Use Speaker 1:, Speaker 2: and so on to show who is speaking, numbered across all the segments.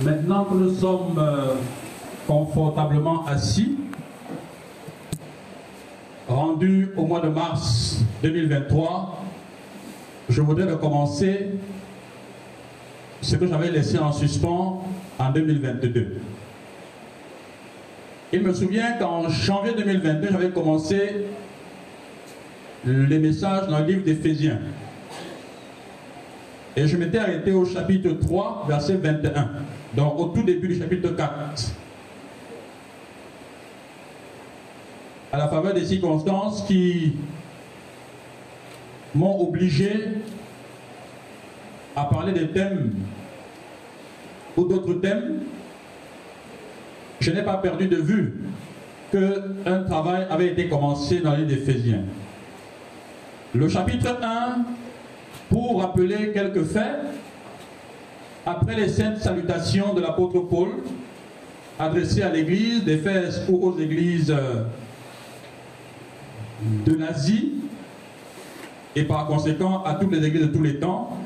Speaker 1: Maintenant que nous sommes euh, confortablement assis, rendus au mois de mars 2023, je voudrais recommencer ce que j'avais laissé en suspens en 2022. Il me souvient qu'en janvier 2022, j'avais commencé les messages dans le livre d'Éphésiens. Et je m'étais arrêté au chapitre 3, verset 21, donc au tout début du chapitre 4. À la faveur des circonstances qui m'ont obligé à parler des thèmes ou d'autres thèmes, je n'ai pas perdu de vue qu'un travail avait été commencé dans l'île d'Éphésiens. Le chapitre 1, pour rappeler quelques faits, après les saintes salutations de l'apôtre Paul, adressées à l'église d'Éphèse ou aux églises de l'Asie, et par conséquent à toutes les églises de tous les temps,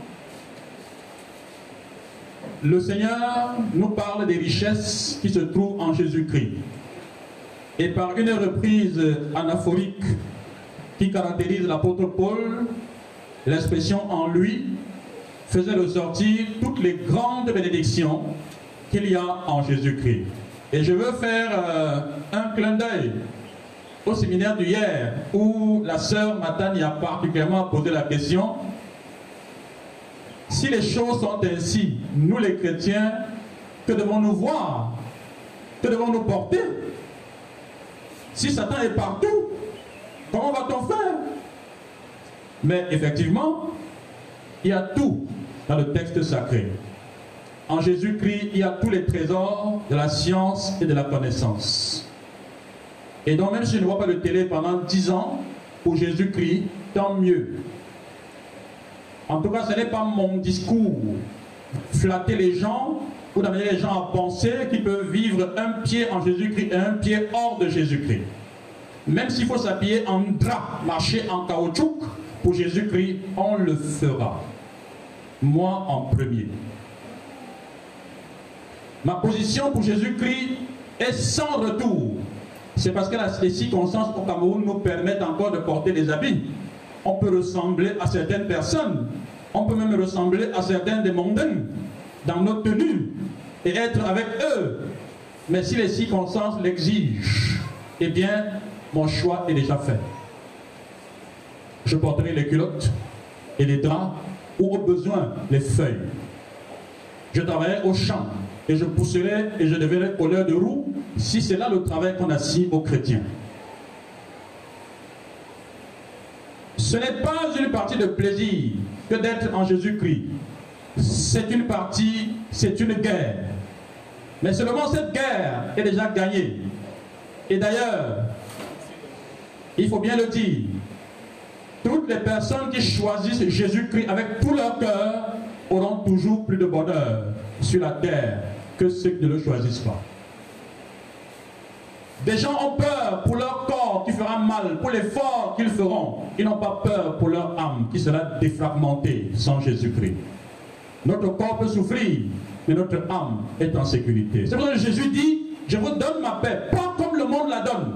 Speaker 1: le Seigneur nous parle des richesses qui se trouvent en Jésus-Christ. Et par une reprise anaphorique qui caractérise l'apôtre Paul, l'expression en lui faisait ressortir toutes les grandes bénédictions qu'il y a en Jésus-Christ. Et je veux faire euh, un clin d'œil au séminaire d'hier où la sœur Matane a particulièrement posé la question si les choses sont ainsi, nous les chrétiens, que devons-nous voir? Que devons-nous porter? Si Satan est partout, comment va-t-on faire? Mais effectivement, il y a tout dans le texte sacré. En Jésus-Christ, il y a tous les trésors de la science et de la connaissance. Et donc même si je ne vois pas de télé pendant dix ans, pour Jésus-Christ, tant mieux. En tout cas, ce n'est pas mon discours flatter les gens ou d'amener les gens à penser qu'ils peuvent vivre un pied en Jésus-Christ et un pied hors de Jésus-Christ. Même s'il faut s'habiller en drap, marcher en caoutchouc, pour Jésus-Christ, on le fera. Moi en premier. Ma position pour Jésus-Christ est sans retour. C'est parce que les circonstances au Cameroun nous permettent encore de porter des habits. On peut ressembler à certaines personnes. On peut même ressembler à certains des mondains dans nos tenues et être avec eux. Mais si les circonstances l'exigent, eh bien, mon choix est déjà fait. Je porterai les culottes et les draps ou au besoin les feuilles. Je travaillerai au champ et je pousserai et je deviendrai colleur de roue si c'est là le travail qu'on assigne aux chrétiens. Ce n'est pas une partie de plaisir que d'être en Jésus-Christ. C'est une partie, c'est une guerre. Mais seulement cette guerre est déjà gagnée. Et d'ailleurs, il faut bien le dire, toutes les personnes qui choisissent Jésus-Christ avec tout leur cœur auront toujours plus de bonheur sur la terre que ceux qui ne le choisissent pas. Des gens ont peur pour leur corps qui fera mal, pour l'effort qu'ils feront. Ils n'ont pas peur pour leur âme qui sera défragmentée sans Jésus-Christ. Notre corps peut souffrir, mais notre âme est en sécurité. C'est pour ça que Jésus dit, je vous donne ma paix, pas comme le monde la donne.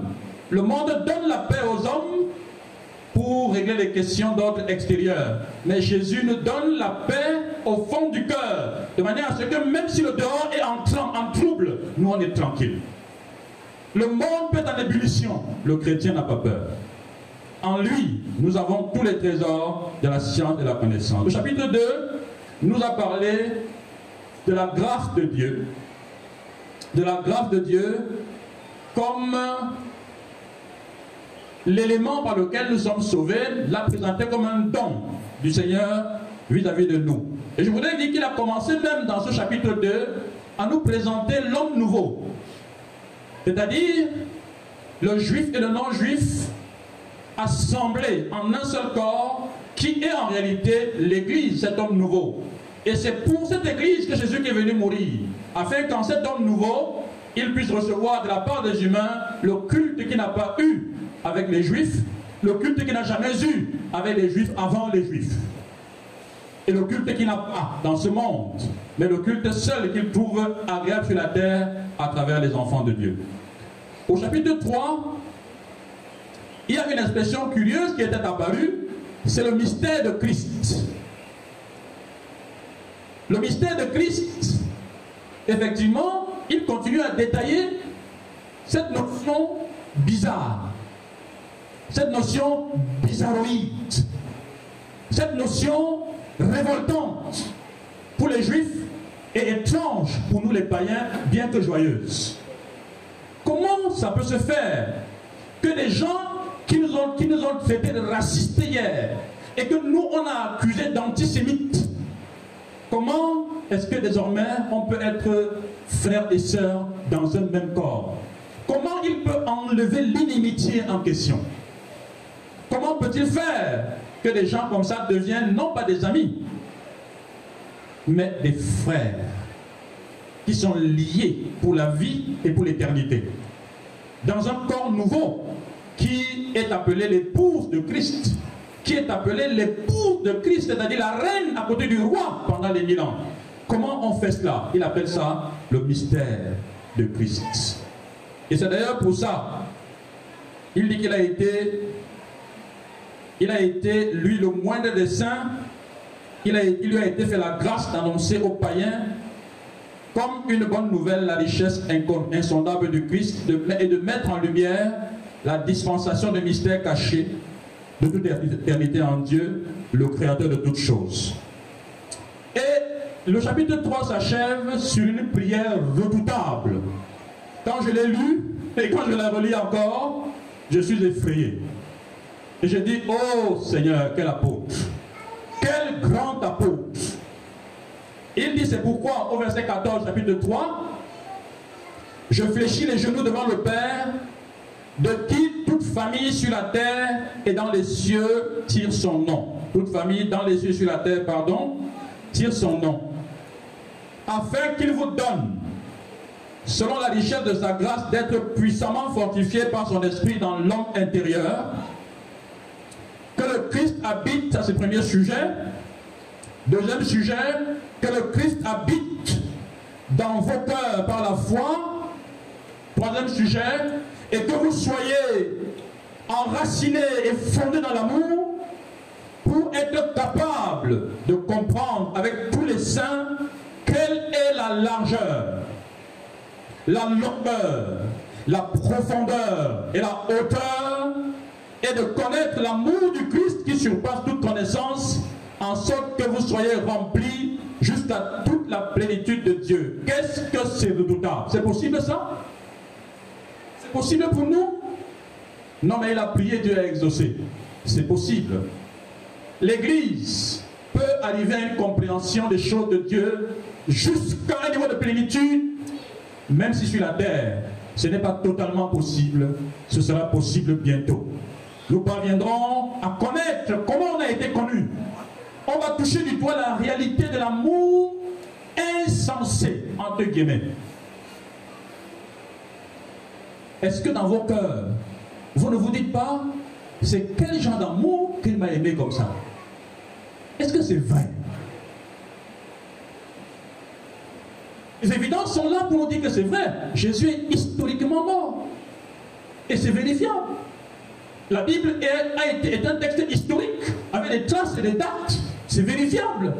Speaker 1: Le monde donne la paix aux hommes pour régler les questions d'ordre extérieur. Mais Jésus nous donne la paix au fond du cœur, de manière à ce que même si le dehors est en, en trouble, nous on est tranquille. Le monde peut être en ébullition. Le chrétien n'a pas peur. En lui, nous avons tous les trésors de la science et de la connaissance. Le chapitre 2 nous a parlé de la grâce de Dieu. De la grâce de Dieu comme l'élément par lequel nous sommes sauvés, l'a présenté comme un don du Seigneur vis-à-vis -vis de nous. Et je voudrais dire qu'il a commencé même dans ce chapitre 2 à nous présenter l'homme nouveau, c'est-à-dire le juif et le non-juif assemblés en un seul corps, qui est en réalité l'Église, cet homme nouveau. Et c'est pour cette Église que Jésus est venu mourir, afin qu'en cet homme nouveau, il puisse recevoir de la part des humains le culte qu'il n'a pas eu avec les Juifs, le culte qu'il n'a jamais eu avec les Juifs avant les Juifs. et le culte qu'il n'a pas dans ce monde, mais le culte seul qu'il trouve agréable sur la terre à travers les enfants de Dieu. Au chapitre 3, il y a une expression curieuse qui était apparue, c'est le mystère de Christ. Le mystère de Christ, effectivement, il continue à détailler cette notion bizarre, cette notion bizarroïde, cette notion révoltante pour les juifs et étrange pour nous les païens, bien que joyeuse. Comment ça peut se faire que des gens qui nous ont, qui nous ont de racistes hier et que nous on a accusés d'antisémites, comment est-ce que désormais on peut être frères et sœurs dans un même corps? Comment il peut enlever l'inimitié en question? Comment peut-il faire que des gens comme ça deviennent non pas des amis, mais des frères qui sont liés pour la vie et pour l'éternité. Dans un corps nouveau qui est appelé l'épouse de Christ, qui est appelé l'épouse de Christ, c'est-à-dire la reine à côté du roi pendant les mille ans. Comment on fait cela? Il appelle ça le mystère de Christ. Et c'est d'ailleurs pour ça, il dit qu'il a été il a été, lui, le moindre des saints, il, lui a été fait la grâce d'annoncer aux païens, comme une bonne nouvelle, la richesse insondable du Christ et de mettre en lumière la dispensation de mystères cachés de toute éternité en Dieu, le Créateur de toutes choses. Et le chapitre 3 s'achève sur une prière redoutable. Quand je l'ai lu et quand je la relis encore, je suis effrayé. Et je dis, oh Seigneur, quel apôtre. Quel grand apôtre. Il dit, c'est pourquoi au verset 14, chapitre 3, je fléchis les genoux devant le Père, de qui toute famille sur la terre et dans les cieux tire son nom. Toute famille dans les cieux sur la terre, pardon, tire son nom. Afin qu'il vous donne, selon la richesse de sa grâce, d'être puissamment fortifié par son esprit dans l'homme intérieur que le Christ habite, ça c'est premier sujet. Deuxième sujet, que le Christ habite dans vos cœurs par la foi. Troisième sujet, et que vous soyez enracinés et fondés dans l'amour pour être capable de comprendre avec tous les saints quelle est la largeur, la longueur, la profondeur et la hauteur et de connaître l'amour du Christ qui surpasse toute connaissance, en sorte que vous soyez remplis jusqu'à toute la plénitude de Dieu. Qu'est-ce que c'est redoutable C'est possible ça? C'est possible pour nous? Non, mais il a prié, Dieu a exaucé. C'est possible. L'Église peut arriver à une compréhension des choses de Dieu jusqu'à un niveau de plénitude, même si sur la terre, ce n'est pas totalement possible, ce sera possible bientôt nous parviendrons à connaître comment on a été connu. On va toucher du doigt la réalité de l'amour insensé, entre guillemets. Est-ce que dans vos cœurs, vous ne vous dites pas, c'est quel genre d'amour qu'il m'a aimé comme ça? Est-ce que c'est vrai? Les évidences sont là pour nous dire que c'est vrai. Jésus est historiquement mort. Et c'est vérifiable. La Bible est, un texte historique, avec des traces et des dates. C'est vérifiable.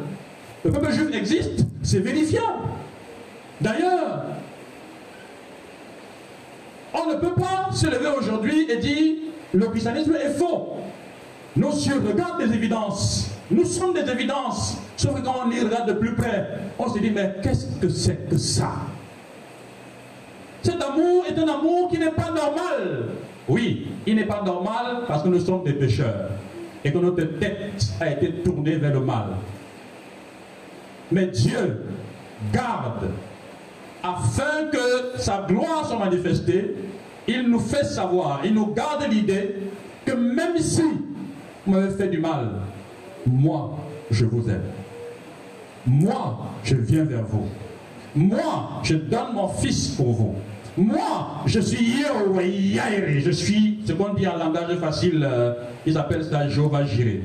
Speaker 1: Le peuple juif existe, c'est vérifiable. D'ailleurs, on ne peut pas se lever aujourd'hui et dire le christianisme est faux. Nos cieux regardent des évidences. Nous sommes des évidences. Sauf que quand on y regarde de plus près, on se dit mais qu'est-ce que c'est que ça? Cet amour est un amour qui n'est pas normal. Oui, il n'est pas normal parce que nous sommes des pécheurs et que notre tête a été tournée vers le mal. Mais Dieu garde afin que sa gloire soit manifestée. Il nous fait savoir, il nous garde l'idée que même si vous m'avez fait du mal, moi, je vous aime. Moi, je viens vers vous. Moi, je donne mon fils pour vous. Moi, je suis Yahweh, je suis, ce qu'on dit en langage facile, euh, ils appellent ça Jéhovah Jireh.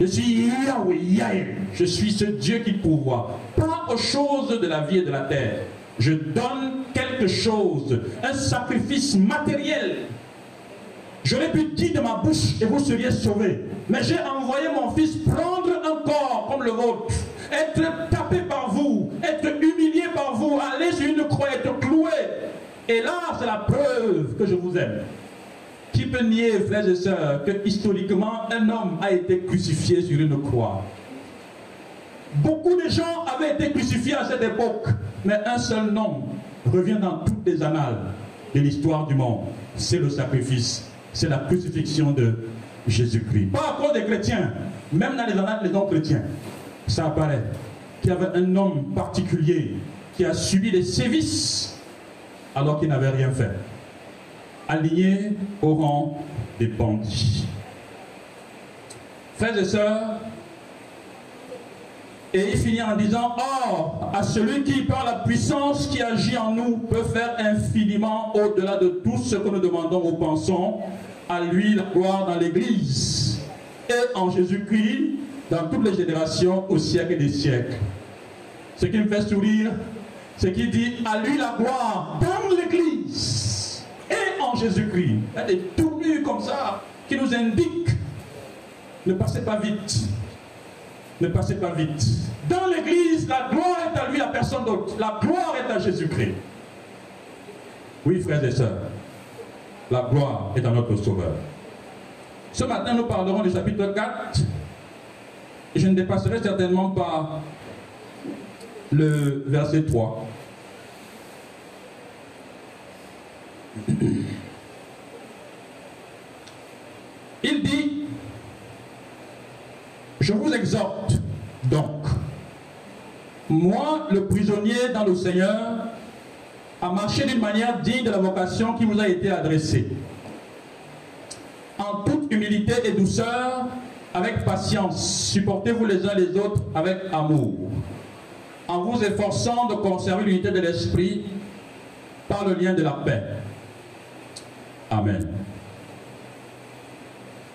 Speaker 1: Je suis Yahweh, Je suis ce Dieu qui pourvoit. Pas aux choses de la vie et de la terre. Je donne quelque chose, un sacrifice matériel. J'aurais pu dire de ma bouche et vous seriez sauvés. Mais j'ai envoyé mon fils prendre un corps comme le vôtre, être tapé Et là, c'est la preuve que je vous aime. Qui peut nier, frères et sœurs, que historiquement, un homme a été crucifié sur une croix? Beaucoup de gens avaient été crucifiés à cette époque, mais un seul nom revient dans toutes les annales de l'histoire du monde. C'est le sacrifice, c'est la crucifixion de Jésus-Christ. Pas à cause des chrétiens, même dans les annales des non-chrétiens, ça apparaît qu'il y avait un homme particulier qui a subi des sévices alors qu'il n'avait rien fait aligné au rang des bandits. Frères et sœurs, et il finit en disant, Or, à celui qui, par la puissance qui agit en nous, peut faire infiniment au-delà de tout ce que nous demandons ou pensons, à lui la gloire dans l'Église et en Jésus-Christ dans toutes les générations au siècle des siècles. Ce qui me fait sourire, c'est qu'il dit, à lui la gloire dans l'Église en Jésus-Christ. Il y a des tournures comme ça qui nous indiquent ne passez pas vite. Ne passez pas vite. Dans l'église, la gloire est à lui, à personne d'autre. La gloire est à Jésus-Christ. Oui, frères et sœurs, la gloire est à notre Sauveur. Ce matin, nous parlerons du chapitre 4. Et je ne dépasserai certainement pas le verset 3. Il dit, je vous exhorte donc, moi le prisonnier dans le Seigneur, à marcher d'une manière digne de la vocation qui vous a été adressée, en toute humilité et douceur, avec patience, supportez-vous les uns les autres avec amour, en vous efforçant de conserver l'unité de l'esprit par le lien de la paix. Amen.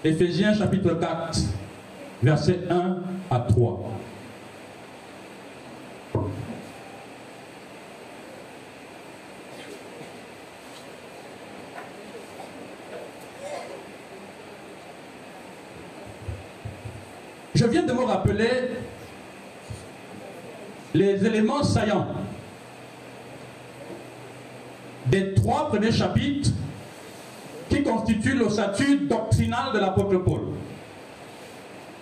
Speaker 1: Éphésiens chapitre 4, versets 1 à 3. Je viens de vous rappeler les éléments saillants des trois premiers chapitres constitue le statut doctrinal de l'apôtre Paul.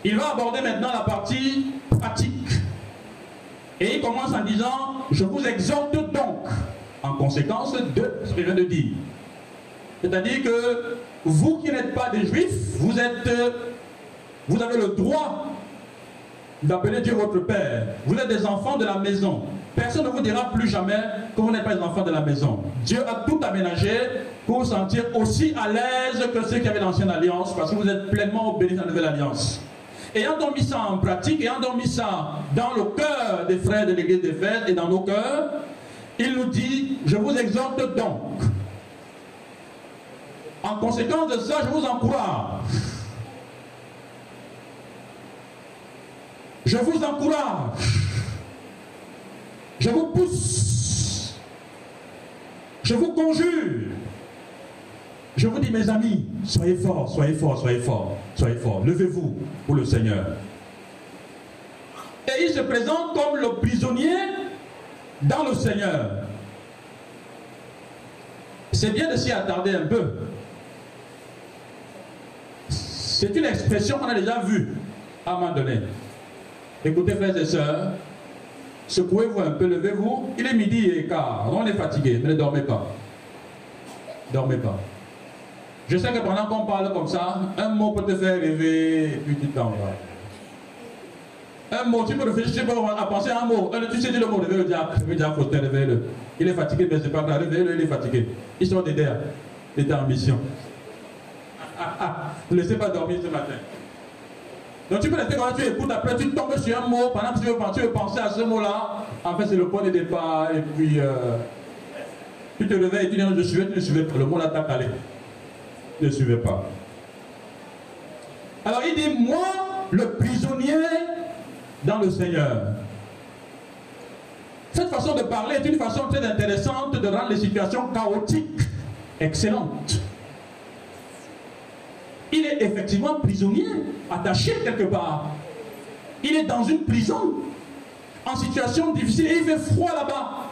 Speaker 1: Il va aborder maintenant la partie pratique. Et il commence en disant, je vous exhorte donc, en conséquence de ce que je viens de dire. C'est-à-dire que vous qui n'êtes pas des juifs, vous êtes, vous avez le droit d'appeler Dieu votre Père. Vous êtes des enfants de la maison. Personne ne vous dira plus jamais que vous n'êtes pas des enfants de la maison. Dieu a tout aménagé pour vous sentir aussi à l'aise que ceux qui avaient l'ancienne alliance, parce que vous êtes pleinement obéis à la nouvelle alliance. Ayant donc ça en pratique, ayant donc ça dans le cœur des frères de l'église d'Éphèse et dans nos cœurs, il nous dit, je vous exhorte donc. En conséquence de ça, je vous encourage. Je vous encourage je vous pousse. Je vous conjure. Je vous dis, mes amis, soyez forts, soyez forts, soyez forts, soyez forts. Levez-vous pour le Seigneur. Et il se présente comme le prisonnier dans le Seigneur. C'est bien de s'y attarder un peu. C'est une expression qu'on a déjà vue à un moment donné. Écoutez, frères et sœurs, Secouez-vous un peu, levez-vous. Il est midi et quart. On est fatigué, ne dormez pas. Dormez pas. Je sais que pendant qu'on parle comme ça, un mot peut te faire rêver puis tu t'en vas. Un mot, tu peux réfléchir à penser à un mot. Tu sais dire le mot, levez le diable. Le diable, faut le Il est fatigué, mais c'est pas grave. Levez-le, il est fatigué. Ils sont des Il était en mission. ne laissez pas dormir ce matin. Donc tu peux rester quand tu écoutes, après tu tombes sur un mot, pendant que tu veux, tu veux penser à ce mot-là, en fait c'est le point de départ, et puis euh, tu te réveilles tu dis je suivais, tu ne suivais pas, le mot là t'a Ne suivez pas. Alors il dit, moi, le prisonnier dans le Seigneur. Cette façon de parler est une façon très intéressante de rendre les situations chaotiques excellentes. Il est effectivement prisonnier, attaché quelque part. Il est dans une prison, en situation difficile, et il fait froid là-bas.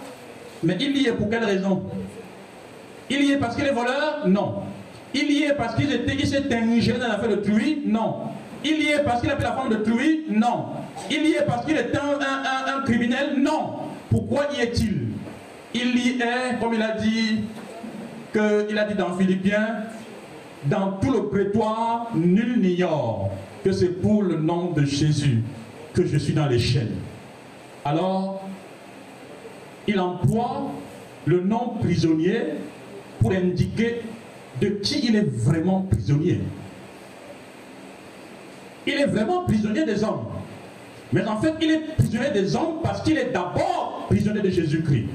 Speaker 1: Mais il y est pour quelle raison? Il y est parce qu'il est voleur Non. Il y est parce qu'il s'est ingénié dans l'affaire de Truy Non. Il y est parce qu'il a pris la forme de Truy Non. Il y est parce qu'il est un, un, criminel Non. Pourquoi y est-il? Il y est, comme il a dit, que, il a dit dans Philippiens, dans tout le prétoire, nul n'ignore que c'est pour le nom de Jésus que je suis dans les chaînes. Alors, il emploie le nom prisonnier pour indiquer de qui il est vraiment prisonnier. Il est vraiment prisonnier des hommes. Mais en fait, il est prisonnier des hommes parce qu'il est d'abord prisonnier de Jésus-Christ.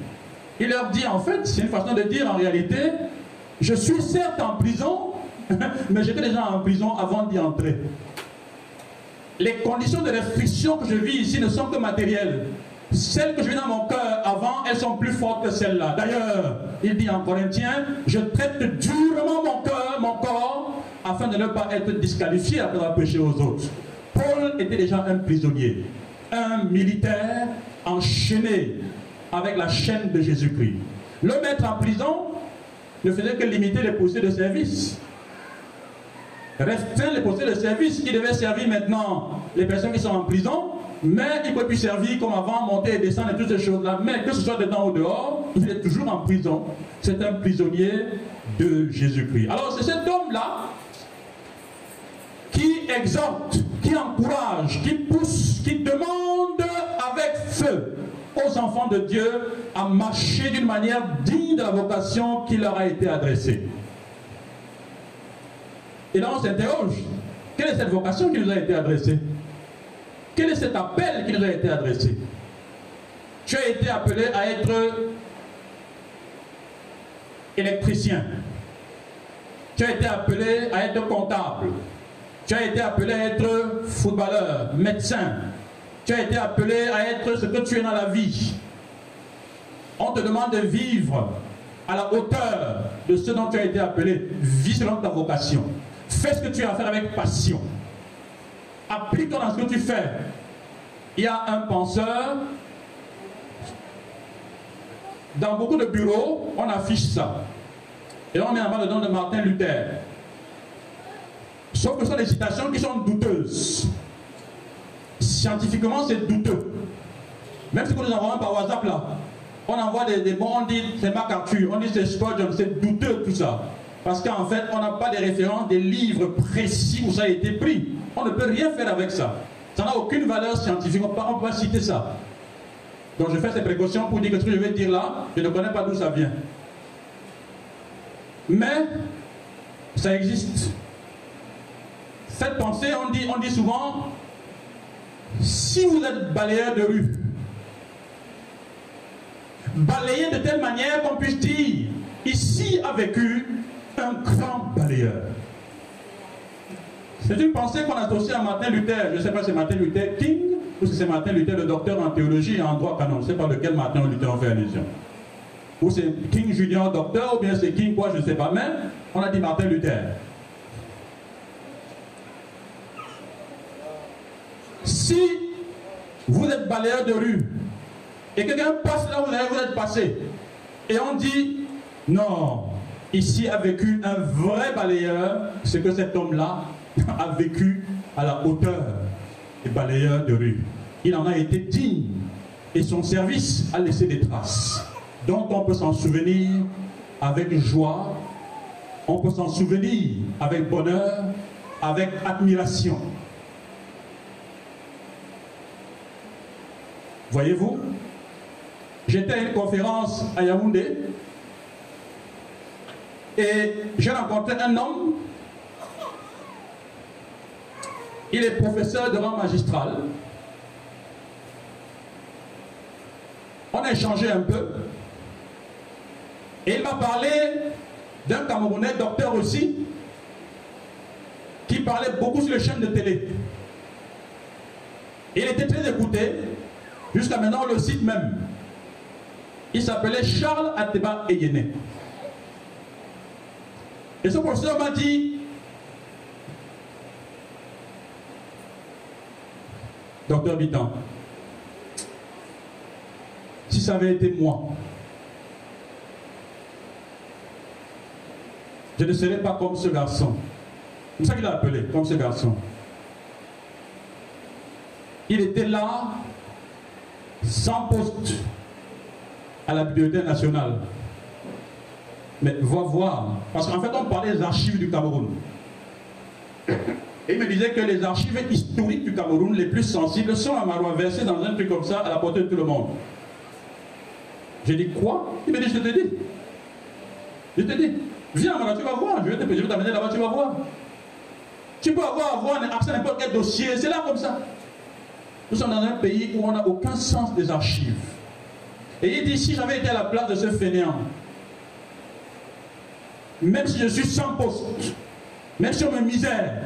Speaker 1: Il leur dit en fait, c'est une façon de dire en réalité, je suis certes en prison, mais j'étais déjà en prison avant d'y entrer. Les conditions de restriction que je vis ici ne sont que matérielles. Celles que je vis dans mon cœur avant, elles sont plus fortes que celles-là. D'ailleurs, il dit en Corinthiens, je traite durement mon cœur, mon corps, afin de ne pas être disqualifié après avoir péché aux autres. Paul était déjà un prisonnier, un militaire enchaîné avec la chaîne de Jésus-Christ. Le mettre en prison ne faisait que limiter les postes de service restreindre les postes de service qui devaient servir maintenant les personnes qui sont en prison, mais il peut plus servir comme avant, monter et descendre et toutes ces choses-là. Mais que ce soit dedans ou dehors, il est toujours en prison. C'est un prisonnier de Jésus-Christ. Alors c'est cet homme-là qui exhorte, qui encourage, qui pousse, qui demande avec feu aux enfants de Dieu à marcher d'une manière digne de la vocation qui leur a été adressée. Et là, on s'interroge. Quelle est cette vocation qui nous a été adressée? Quel est cet appel qui nous a été adressé Tu as été appelé à être électricien. Tu as été appelé à être comptable. Tu as été appelé à être footballeur, médecin. Tu as été appelé à être ce que tu es dans la vie. On te demande de vivre à la hauteur de ce dont tu as été appelé. Vis selon ta vocation. Fais ce que tu as à faire avec passion. Applique-toi dans ce que tu fais. Il y a un penseur. Dans beaucoup de bureaux, on affiche ça. Et on met en bas le nom de Martin Luther. Sauf que ce sont des citations qui sont douteuses. Scientifiquement, c'est douteux. Même si nous envoyons par WhatsApp là, on envoie des, des on dit c'est MacArthur, on dit c'est Spurgeon, c'est douteux tout ça. Parce qu'en fait, on n'a pas de références, des livres précis où ça a été pris. On ne peut rien faire avec ça. Ça n'a aucune valeur scientifique. On ne peut pas citer ça. Donc je fais ces précautions pour dire que ce que je vais dire là, je ne connais pas d'où ça vient. Mais ça existe. Cette pensée, on dit, on dit souvent, si vous êtes balayeur de rue, balayé de telle manière qu'on puisse dire, ici a vécu un grand balayeur. C'est une pensée qu'on associe à Martin Luther. Je ne sais pas si c'est Martin Luther King ou si c'est Martin Luther, le docteur en théologie et en droit canon. Je ne sais pas de quel Martin Luther on fait allusion. Ou c'est King Junior docteur, ou bien c'est King quoi, je ne sais pas. Mais on a dit Martin Luther. Si vous êtes balayeur de rue et quelqu'un passe là où vous êtes passé et on dit non, ici a vécu un vrai balayeur, ce que cet homme-là a vécu à la hauteur des balayeurs de rue. Il en a été digne et son service a laissé des traces dont on peut s'en souvenir avec joie, on peut s'en souvenir avec bonheur, avec admiration. Voyez-vous, j'étais à une conférence à Yaoundé et j'ai rencontré un homme, il est professeur de rang magistral. On a échangé un peu. Et il m'a parlé d'un Camerounais, docteur aussi, qui parlait beaucoup sur les chaînes de télé. Il était très écouté. Jusqu'à maintenant, on le cite même. Il s'appelait Charles Ateba Eyene. Et ce professeur m'a dit, docteur Bitan, si ça avait été moi, je ne serais pas comme ce garçon. C'est ça qu'il a appelé, comme ce garçon. Il était là, sans poste, à la Bibliothèque nationale. Mais va voir, parce qu'en fait, on parlait des archives du Cameroun. Et il me disait que les archives historiques du Cameroun, les plus sensibles, sont à Marois versées dans un truc comme ça, à la portée de tout le monde. J'ai dit quoi? Il me dit, je te dis. Je te dis, viens à tu vas voir, je vais t'amener là-bas, tu vas voir. Tu peux avoir, avoir accès à n'importe quel dossier, c'est là comme ça. Nous sommes dans un pays où on n'a aucun sens des archives. Et il dit, si j'avais été à la place de ce fainéant, même si je suis sans poste, même si on me misère,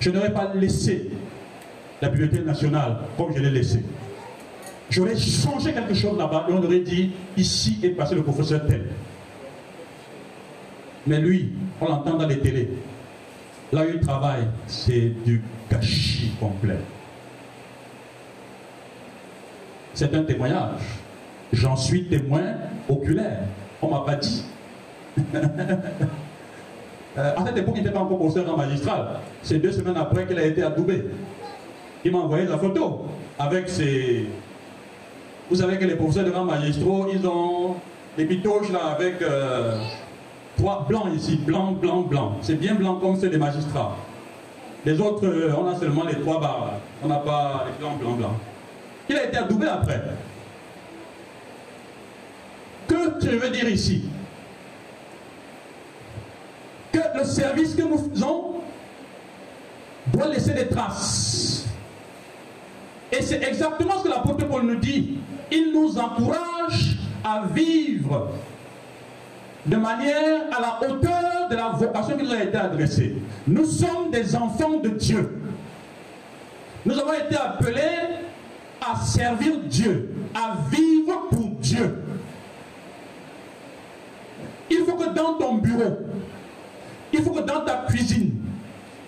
Speaker 1: je n'aurais pas laissé la bibliothèque nationale comme je l'ai laissé. J'aurais changé quelque chose là-bas et on aurait dit, ici est passé le professeur tel. Mais lui, on l'entend dans les télés. Là où il travaille, c'est du gâchis complet. C'est un témoignage. J'en suis témoin oculaire. On m'a pas dit. Euh, à cette époque, il n'était pas encore professeur en magistral. C'est deux semaines après qu'il a été adoubé. Il m'a envoyé la photo avec ses. Vous savez que les professeurs de grands magistraux, ils ont des pitoches là avec euh, trois blancs ici, blanc, blanc, blanc. C'est bien blanc comme ceux des magistrats. Les autres, euh, on a seulement les trois barres. On n'a pas les blancs, blancs, blancs. Il a été adoubé après. Que je veux dire ici? Que le service que nous faisons doit laisser des traces. Et c'est exactement ce que l'apôtre Paul nous dit. Il nous encourage à vivre de manière à la hauteur de la vocation qui nous a été adressée. Nous sommes des enfants de Dieu. Nous avons été appelés à servir Dieu, à vivre pour Dieu. Il faut que dans ton bureau, il faut que dans ta cuisine,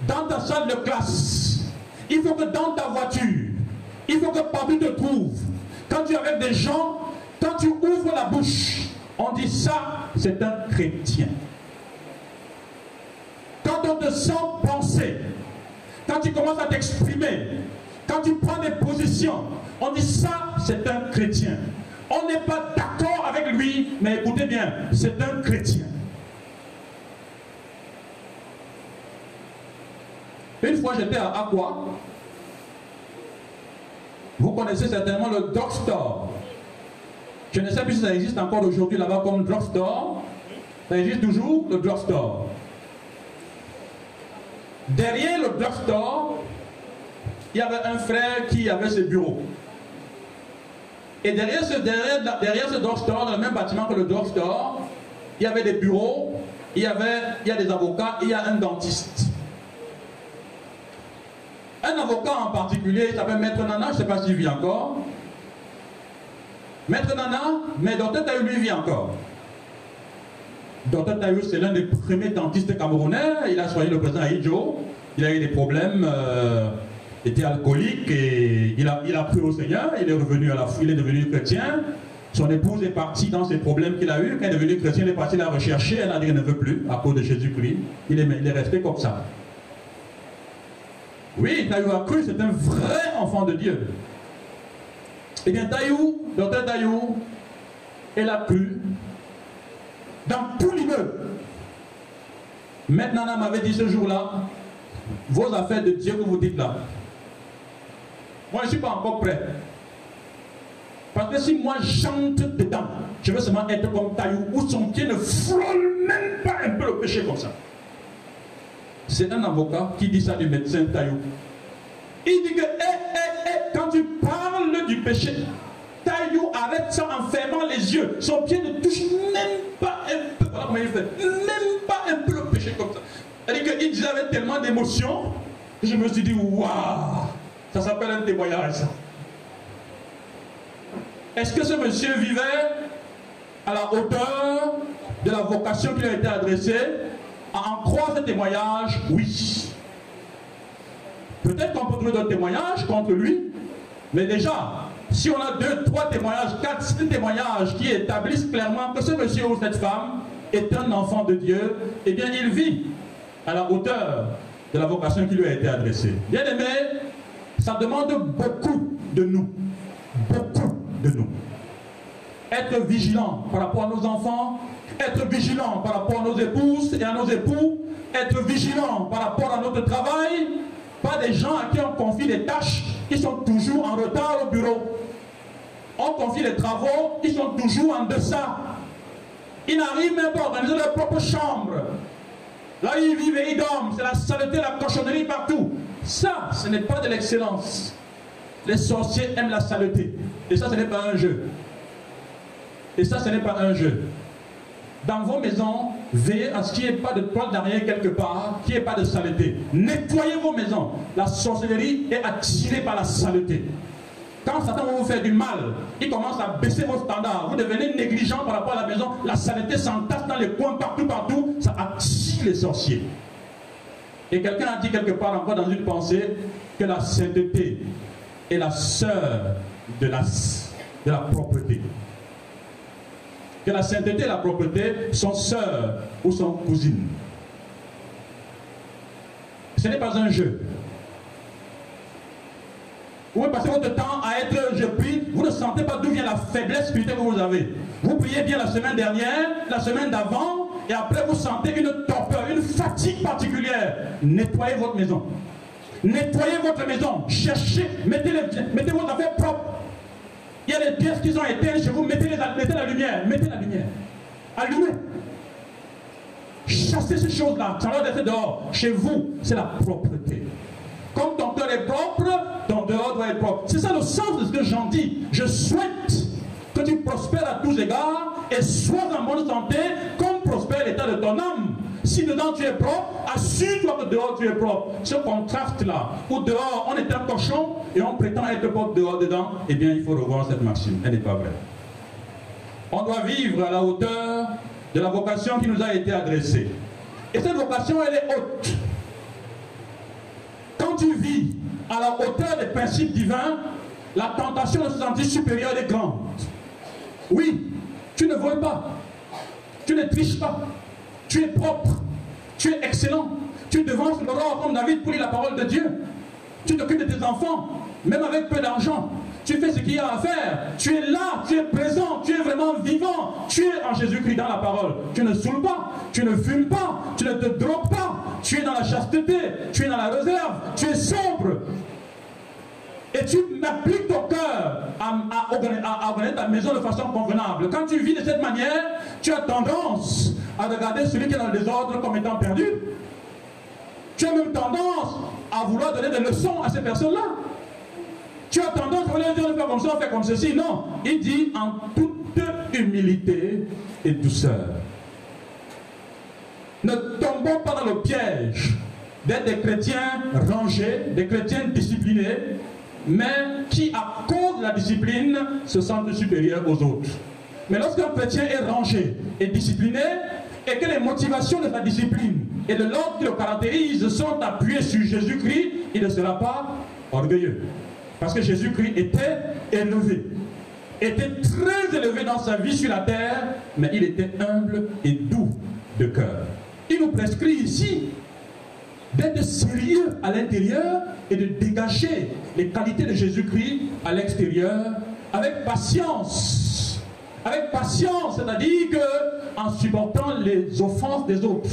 Speaker 1: dans ta salle de classe, il faut que dans ta voiture, il faut que partout te trouve, quand tu es avec des gens, quand tu ouvres la bouche, on dit ça, c'est un chrétien. Quand on te sent penser, quand tu commences à t'exprimer, quand tu prends des positions, on dit ça, c'est un chrétien. On n'est pas d'accord avec lui, mais écoutez bien, c'est un chrétien. Une fois j'étais à Aqua. Vous connaissez certainement le drugstore. Je ne sais plus si ça existe encore aujourd'hui là-bas comme drugstore. Ça existe toujours, le drugstore. Derrière le drugstore, il y avait un frère qui avait ses bureaux. Et derrière ce, derrière, derrière ce drugstore, dans le même bâtiment que le drugstore, il y avait des bureaux, il y, avait, il y a des avocats, il y a un dentiste. Un avocat en particulier, il s'appelle Maître Nana, je ne sais pas s'il vit encore. Maître Nana, mais Docteur Taïou lui vit encore. Docteur Taïou, c'est l'un des premiers dentistes camerounais. Il a soigné le président Aïdjo. Il a eu des problèmes. Euh, était alcoolique et il a, il pris au Seigneur, il est revenu à la il est devenu chrétien. Son épouse est partie dans ses problèmes qu'il a eu. Quand il est devenu chrétien, il est parti la rechercher. Elle a dit qu'elle ne veut plus à cause de Jésus-Christ. Il est resté comme ça. Oui, Taïou a cru, c'est un vrai enfant de Dieu. Eh bien, Taïou, docteur Taïou, elle a cru dans tout l'immeuble. Maintenant, elle m'avait dit ce jour-là, vos affaires de Dieu que vous dites là, moi, je ne suis pas encore prêt. Parce que si moi j'entre dedans, je veux seulement être comme Taïou, où son pied ne frôle même pas un peu le péché comme ça. C'est un avocat qui dit ça du médecin Taïou. Il dit que, hé, hé, hé, quand tu parles du péché, Taïou arrête ça en fermant les yeux. Son pied ne touche même pas un peu. Même pas un peu le péché comme ça. Dit qu'il disait avec tellement d'émotion, je me suis dit, waouh! Ça s'appelle un témoignage. Est-ce que ce monsieur vivait à la hauteur de la vocation qui lui a été adressée? À en croire ce témoignage, oui. Peut-être qu'on peut trouver d'autres témoignages contre lui, mais déjà, si on a deux, trois témoignages, quatre, cinq témoignages qui établissent clairement que ce monsieur ou cette femme est un enfant de Dieu, eh bien il vit à la hauteur de la vocation qui lui a été adressée. Bien aimé, ça demande beaucoup de nous. Beaucoup de nous. Être vigilant par rapport à nos enfants, être vigilant par rapport à nos épouses et à nos époux, être vigilant par rapport à notre travail, pas des gens à qui on confie des tâches qui sont toujours en retard au bureau. On confie les travaux, ils sont toujours en deçà. Ils n'arrivent même pas à organiser leur propre chambre. Là, ils vivent et ils dorment. C'est la saleté, la cochonnerie partout. Ça, ce n'est pas de l'excellence. Les sorciers aiment la saleté. Et ça, ce n'est pas un jeu. Et ça, ce n'est pas un jeu. Dans vos maisons, veillez à ce qu'il n'y ait pas de toile d'arrière quelque part, qu'il n'y ait pas de saleté. Nettoyez vos maisons. La sorcellerie est attirée par la saleté. Quand Satan va vous faire du mal, il commence à baisser vos standards. Vous devenez négligent par rapport à la maison. La saleté s'entasse dans les coins partout, partout. Ça attire les sorciers. Et quelqu'un a dit quelque part encore dans une pensée que la sainteté est la sœur de la, de la propreté. Que la sainteté et la propreté sont sœurs ou sont cousines. Ce n'est pas un jeu. Vous passer votre temps à être je prie, vous ne sentez pas d'où vient la faiblesse spirituelle que vous avez. Vous priez bien la semaine dernière, la semaine d'avant, et après vous sentez une torpeur, une fatigue particulière. Nettoyez votre maison. Nettoyez votre maison. Cherchez, mettez, les, mettez vos affaires propres. Il y a des pièces qui sont éteintes chez vous, mettez, les, mettez la lumière. Mettez la lumière. Allumez. Chassez ces choses-là. Ça doit être dehors. Chez vous, c'est la propreté. Comme ton cœur est propre, ton dehors doit être propre. C'est ça le sens de ce que j'en dis. Je souhaite que tu prospères à tous égards et sois en bonne santé comme prospère l'état de ton âme. Si dedans tu es propre, assure-toi que dehors tu es propre. Ce contraste-là, où dehors on est un cochon et on prétend être propre dehors dedans, eh bien il faut revoir cette maxime. Elle n'est pas vraie. On doit vivre à la hauteur de la vocation qui nous a été adressée. Et cette vocation, elle est haute. Quand tu vis à la hauteur des principes divins, la tentation de se sentir supérieur est grande. Oui, tu ne voles pas, tu ne triches pas, tu es propre, tu es excellent, tu devances l'aurore comme David pour la parole de Dieu, tu t'occupes de tes enfants, même avec peu d'argent, tu fais ce qu'il y a à faire, tu es là, tu es présent, tu es vraiment vivant, tu es en Jésus-Christ dans la parole. Tu ne saoules pas, tu ne fumes pas, tu ne te drogues pas, tu es dans la chasteté, tu es dans la réserve, tu es sombre. Et tu m'appliques ton cœur à, organiser ta maison de façon convenable. Quand tu vis de cette manière, tu as tendance à regarder celui qui est dans le désordre comme étant perdu. Tu as même tendance à vouloir donner des leçons à ces personnes-là. Tu as tendance à dire faire comme ça, faire comme ceci. Non, il dit en toute humilité et douceur. Ne tombons pas dans le piège d'être des chrétiens rangés, des chrétiens disciplinés, mais qui, à cause de la discipline, se sentent supérieurs aux autres. Mais lorsqu'un chrétien est rangé et discipliné, et que les motivations de sa discipline et de l'ordre qui le caractérise sont appuyées sur Jésus-Christ, il ne sera pas orgueilleux. Parce que Jésus-Christ était élevé, était très élevé dans sa vie sur la terre, mais il était humble et doux de cœur. Il nous prescrit ici d'être sérieux à l'intérieur et de dégager les qualités de Jésus-Christ à l'extérieur avec patience. Avec patience, c'est-à-dire que en supportant les offenses des autres.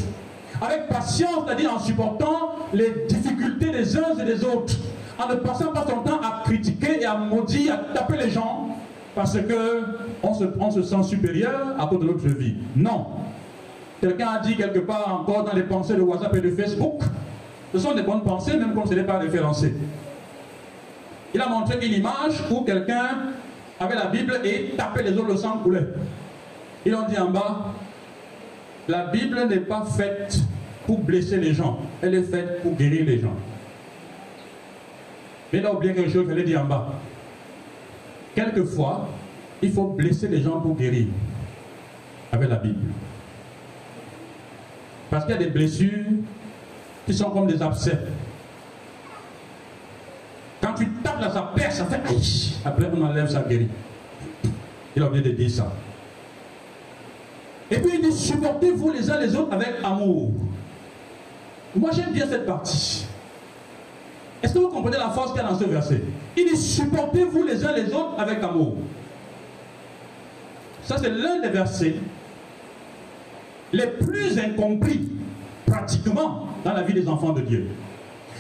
Speaker 1: Avec patience, c'est-à-dire en supportant les difficultés des uns et des autres en ne passant pas son temps à critiquer et à maudire, à taper les gens, parce que on se, se sent supérieur à cause de notre vie. Non. Quelqu'un a dit quelque part encore dans les pensées de WhatsApp et de Facebook, ce sont des bonnes pensées, même quand ce n'est pas référencé. Il a montré une image où quelqu'un avait la Bible et tapait les autres, le sang coulait. Ils ont dit en bas, la Bible n'est pas faite pour blesser les gens, elle est faite pour guérir les gens. Mais il a oublié quelque chose qu'il fallait dire en bas. Quelquefois, il faut blesser les gens pour guérir. Avec la Bible. Parce qu'il y a des blessures qui sont comme des abcès. Quand tu tapes dans sa perce, ça fait aïe. Après, on enlève, ça guérit. Il a oublié de dire ça. Et puis il dit supportez-vous les uns les autres avec amour. Moi j'aime bien cette partie. Est-ce que vous comprenez la force qu'il y a dans ce verset? Il dit supportez-vous les uns les autres avec amour. Ça c'est l'un des versets les plus incompris pratiquement dans la vie des enfants de Dieu.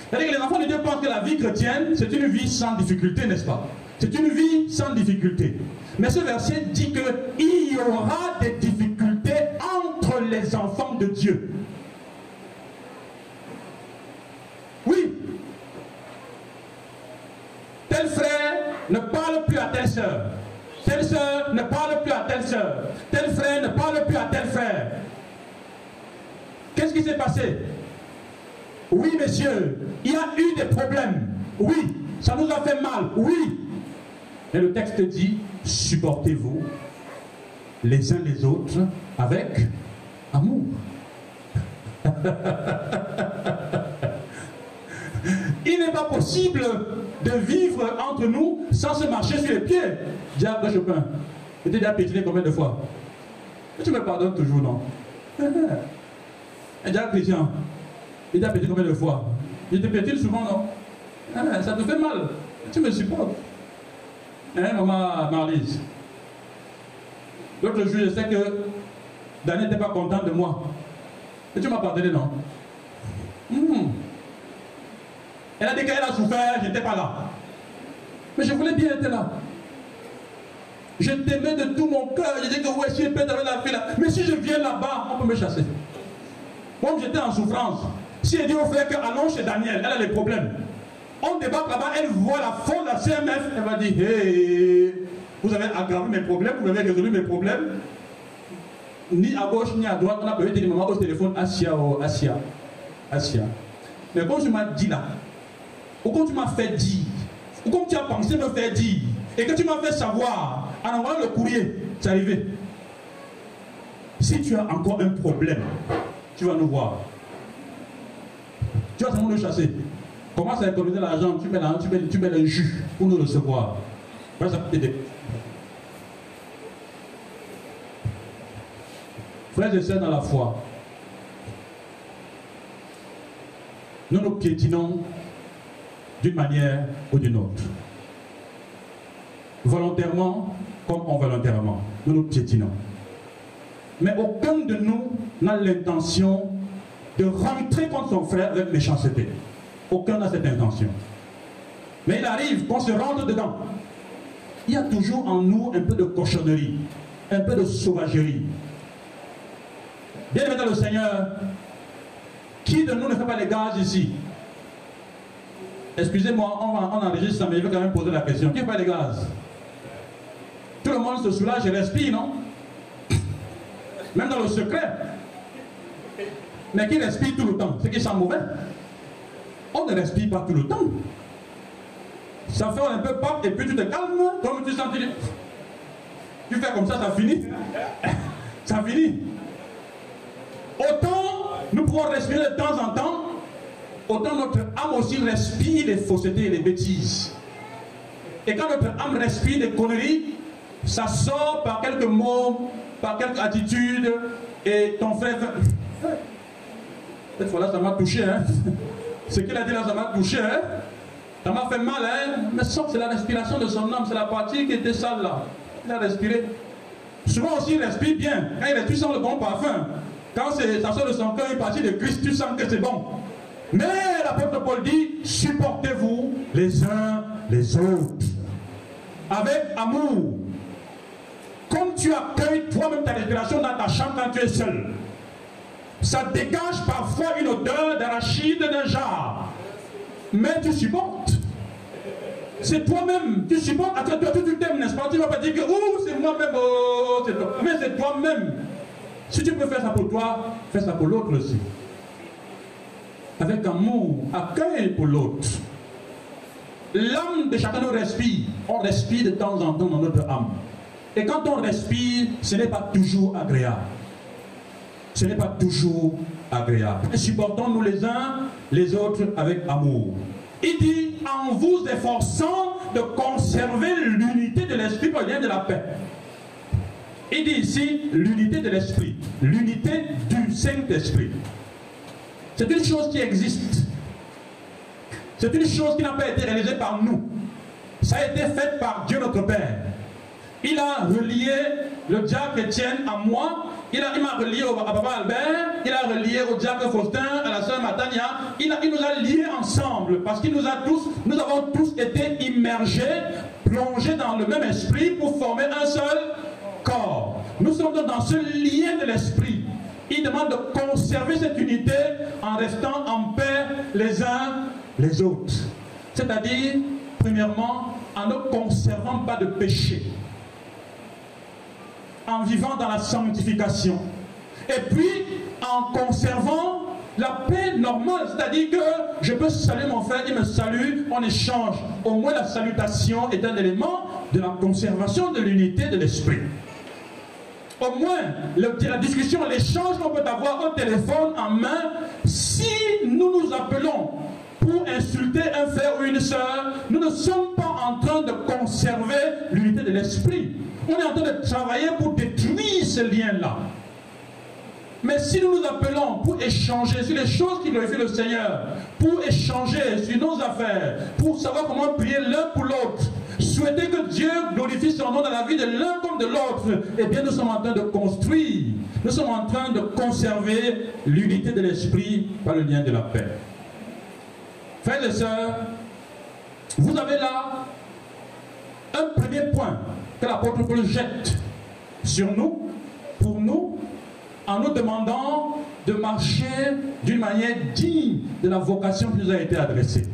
Speaker 1: C'est-à-dire que les enfants de Dieu pensent que la vie chrétienne, c'est une vie sans difficulté, n'est-ce pas? C'est une vie sans difficulté. Mais ce verset dit qu'il y aura des difficultés entre les enfants de Dieu. Oui. Tel frère ne parle plus à telle sœur. Telle sœur ne parle plus à telle sœur. Tel frère ne parle plus à tel frère. Qu'est-ce qui s'est passé? Oui, monsieur, il y a eu des problèmes. Oui, ça nous a fait mal. Oui. Et le texte dit, supportez-vous les uns les autres avec amour. Il n'est pas possible de vivre entre nous sans se marcher sur les pieds. Diable Chopin, tu t'es déjà pétiné combien de fois? Tu me pardonnes toujours, non? Diable Christian, il t'a pétiné combien de fois? Il te pétine souvent, non? Ah, Ça te fait mal. Tu me supportes. Hein, maman Marlise? L'autre jour, je sais que Daniel n'était pas content de moi. Et tu m'as pardonné, non? Hmm. Elle a dit qu'elle a souffert, je n'étais pas là. Mais je voulais bien être là. Je t'aimais de tout mon cœur. Je dis que ouais, si je peux avec la fille là. Mais si je viens là-bas, on peut me chasser. Comme j'étais en souffrance, si elle dit au frère que allons chez Daniel, elle a des problèmes. On débarque là-bas, elle voit la faute de la CMF, elle va dire Hey, vous avez aggravé mes problèmes, vous avez résolu mes problèmes. Ni à gauche ni à droite, on a peut-être dit maman au téléphone Asia, oh, Asia, Asia. Mais quand tu m'as dit là, ou quand tu m'as fait dire, ou comme tu as pensé me faire dire, et que tu m'as fait savoir en envoyant le courrier, c'est arrivé. Si tu as encore un problème, tu vas nous voir. Tu vas seulement le chasser. Commence à économiser l'argent, tu mets, tu, mets, tu mets le jus pour nous recevoir. Frères et sœurs dans la foi, nous nous piétinons d'une manière ou d'une autre. Volontairement comme involontairement, nous nous piétinons. Mais aucun de nous n'a l'intention de rentrer contre son frère avec méchanceté. Aucun n'a cette intention. Mais il arrive qu'on se rentre dedans. Il y a toujours en nous un peu de cochonnerie, un peu de sauvagerie. Bien dans le Seigneur, qui de nous ne fait pas les gaz ici? Excusez-moi, on, on, enregistre ça, mais je vais quand même poser la question. Qui fait les gaz Tout le monde se soulage et respire, non? Même dans le secret. Mais qui respire tout le temps? C'est qui sent mauvais on ne respire pas tout le temps. Ça fait un peu pop et puis tu te calmes, comme tu sens. Tu fais comme ça, ça finit. ça finit. Autant nous pouvons respirer de temps en temps, autant notre âme aussi respire les faussetés et les bêtises. Et quand notre âme respire des conneries, ça sort par quelques mots, par quelques attitudes, et ton frère. Cette fois-là, ça m'a touché, hein. Ce qu'il a dit là, ça m'a touché. Hein? Ça m'a fait mal. Hein? Mais c'est la respiration de son âme. C'est la partie qui était sale là. Il a respiré. Souvent aussi, il respire bien. Quand il respire, tu sens le bon parfum. Quand ça sort de son cœur, une partie de Christ, tu sens que c'est bon. Mais l'apôtre Paul dit, supportez-vous les uns les autres. Avec amour. Comme tu accueilles toi-même ta respiration dans ta chambre quand tu es seul ça dégage parfois une odeur d'arachide d'un jar. Mais tu supportes. C'est toi-même. Tu supportes. Attends, toi, tu t'aimes, n'est-ce pas? Tu ne vas pas dire que c'est moi-même. Oh, toi. Mais c'est toi-même. Si tu peux faire ça pour toi, fais ça pour l'autre aussi. Avec amour, accueil pour l'autre. l'âme de chacun nous respire. On respire de temps en temps dans notre âme. Et quand on respire, ce n'est pas toujours agréable. Ce n'est pas toujours agréable. Supportons-nous les uns les autres avec amour. Il dit en vous efforçant de conserver l'unité de l'esprit lien de la paix. Il dit ici l'unité de l'esprit, l'unité du Saint-Esprit. C'est une chose qui existe. C'est une chose qui n'a pas été réalisée par nous. Ça a été fait par Dieu notre Père. Il a relié le diable Étienne à moi. Il, m'a relié au, Papa Albert. Il a relié au diable Faustin, à la sœur Matania. Il, il nous a liés ensemble parce qu'il nous a tous, nous avons tous été immergés, plongés dans le même esprit pour former un seul corps. Nous sommes donc dans ce lien de l'esprit. Il demande de conserver cette unité en restant en paix les uns les autres. C'est-à-dire, premièrement, en ne conservant pas de péché. En vivant dans la sanctification. Et puis, en conservant la paix normale, c'est-à-dire que je peux saluer mon frère, il me salue, on échange. Au moins la salutation est un élément de la conservation de l'unité de l'esprit. Au moins, la discussion, l'échange qu'on peut avoir au téléphone en main, si nous nous appelons pour insulter un frère ou une soeur, nous ne sommes pas en train de conserver l'unité de l'esprit. On est en train de travailler pour détruire ce lien-là. Mais si nous nous appelons pour échanger sur les choses qui glorifient le Seigneur, pour échanger sur nos affaires, pour savoir comment prier l'un pour l'autre, souhaiter que Dieu glorifie son nom dans la vie de l'un comme de l'autre, eh bien nous sommes en train de construire, nous sommes en train de conserver l'unité de l'esprit par le lien de la paix. Frères et sœurs, vous avez là un premier point que l'apôtre Paul jette sur nous, pour nous, en nous demandant de marcher d'une manière digne de la vocation qui nous a été adressée.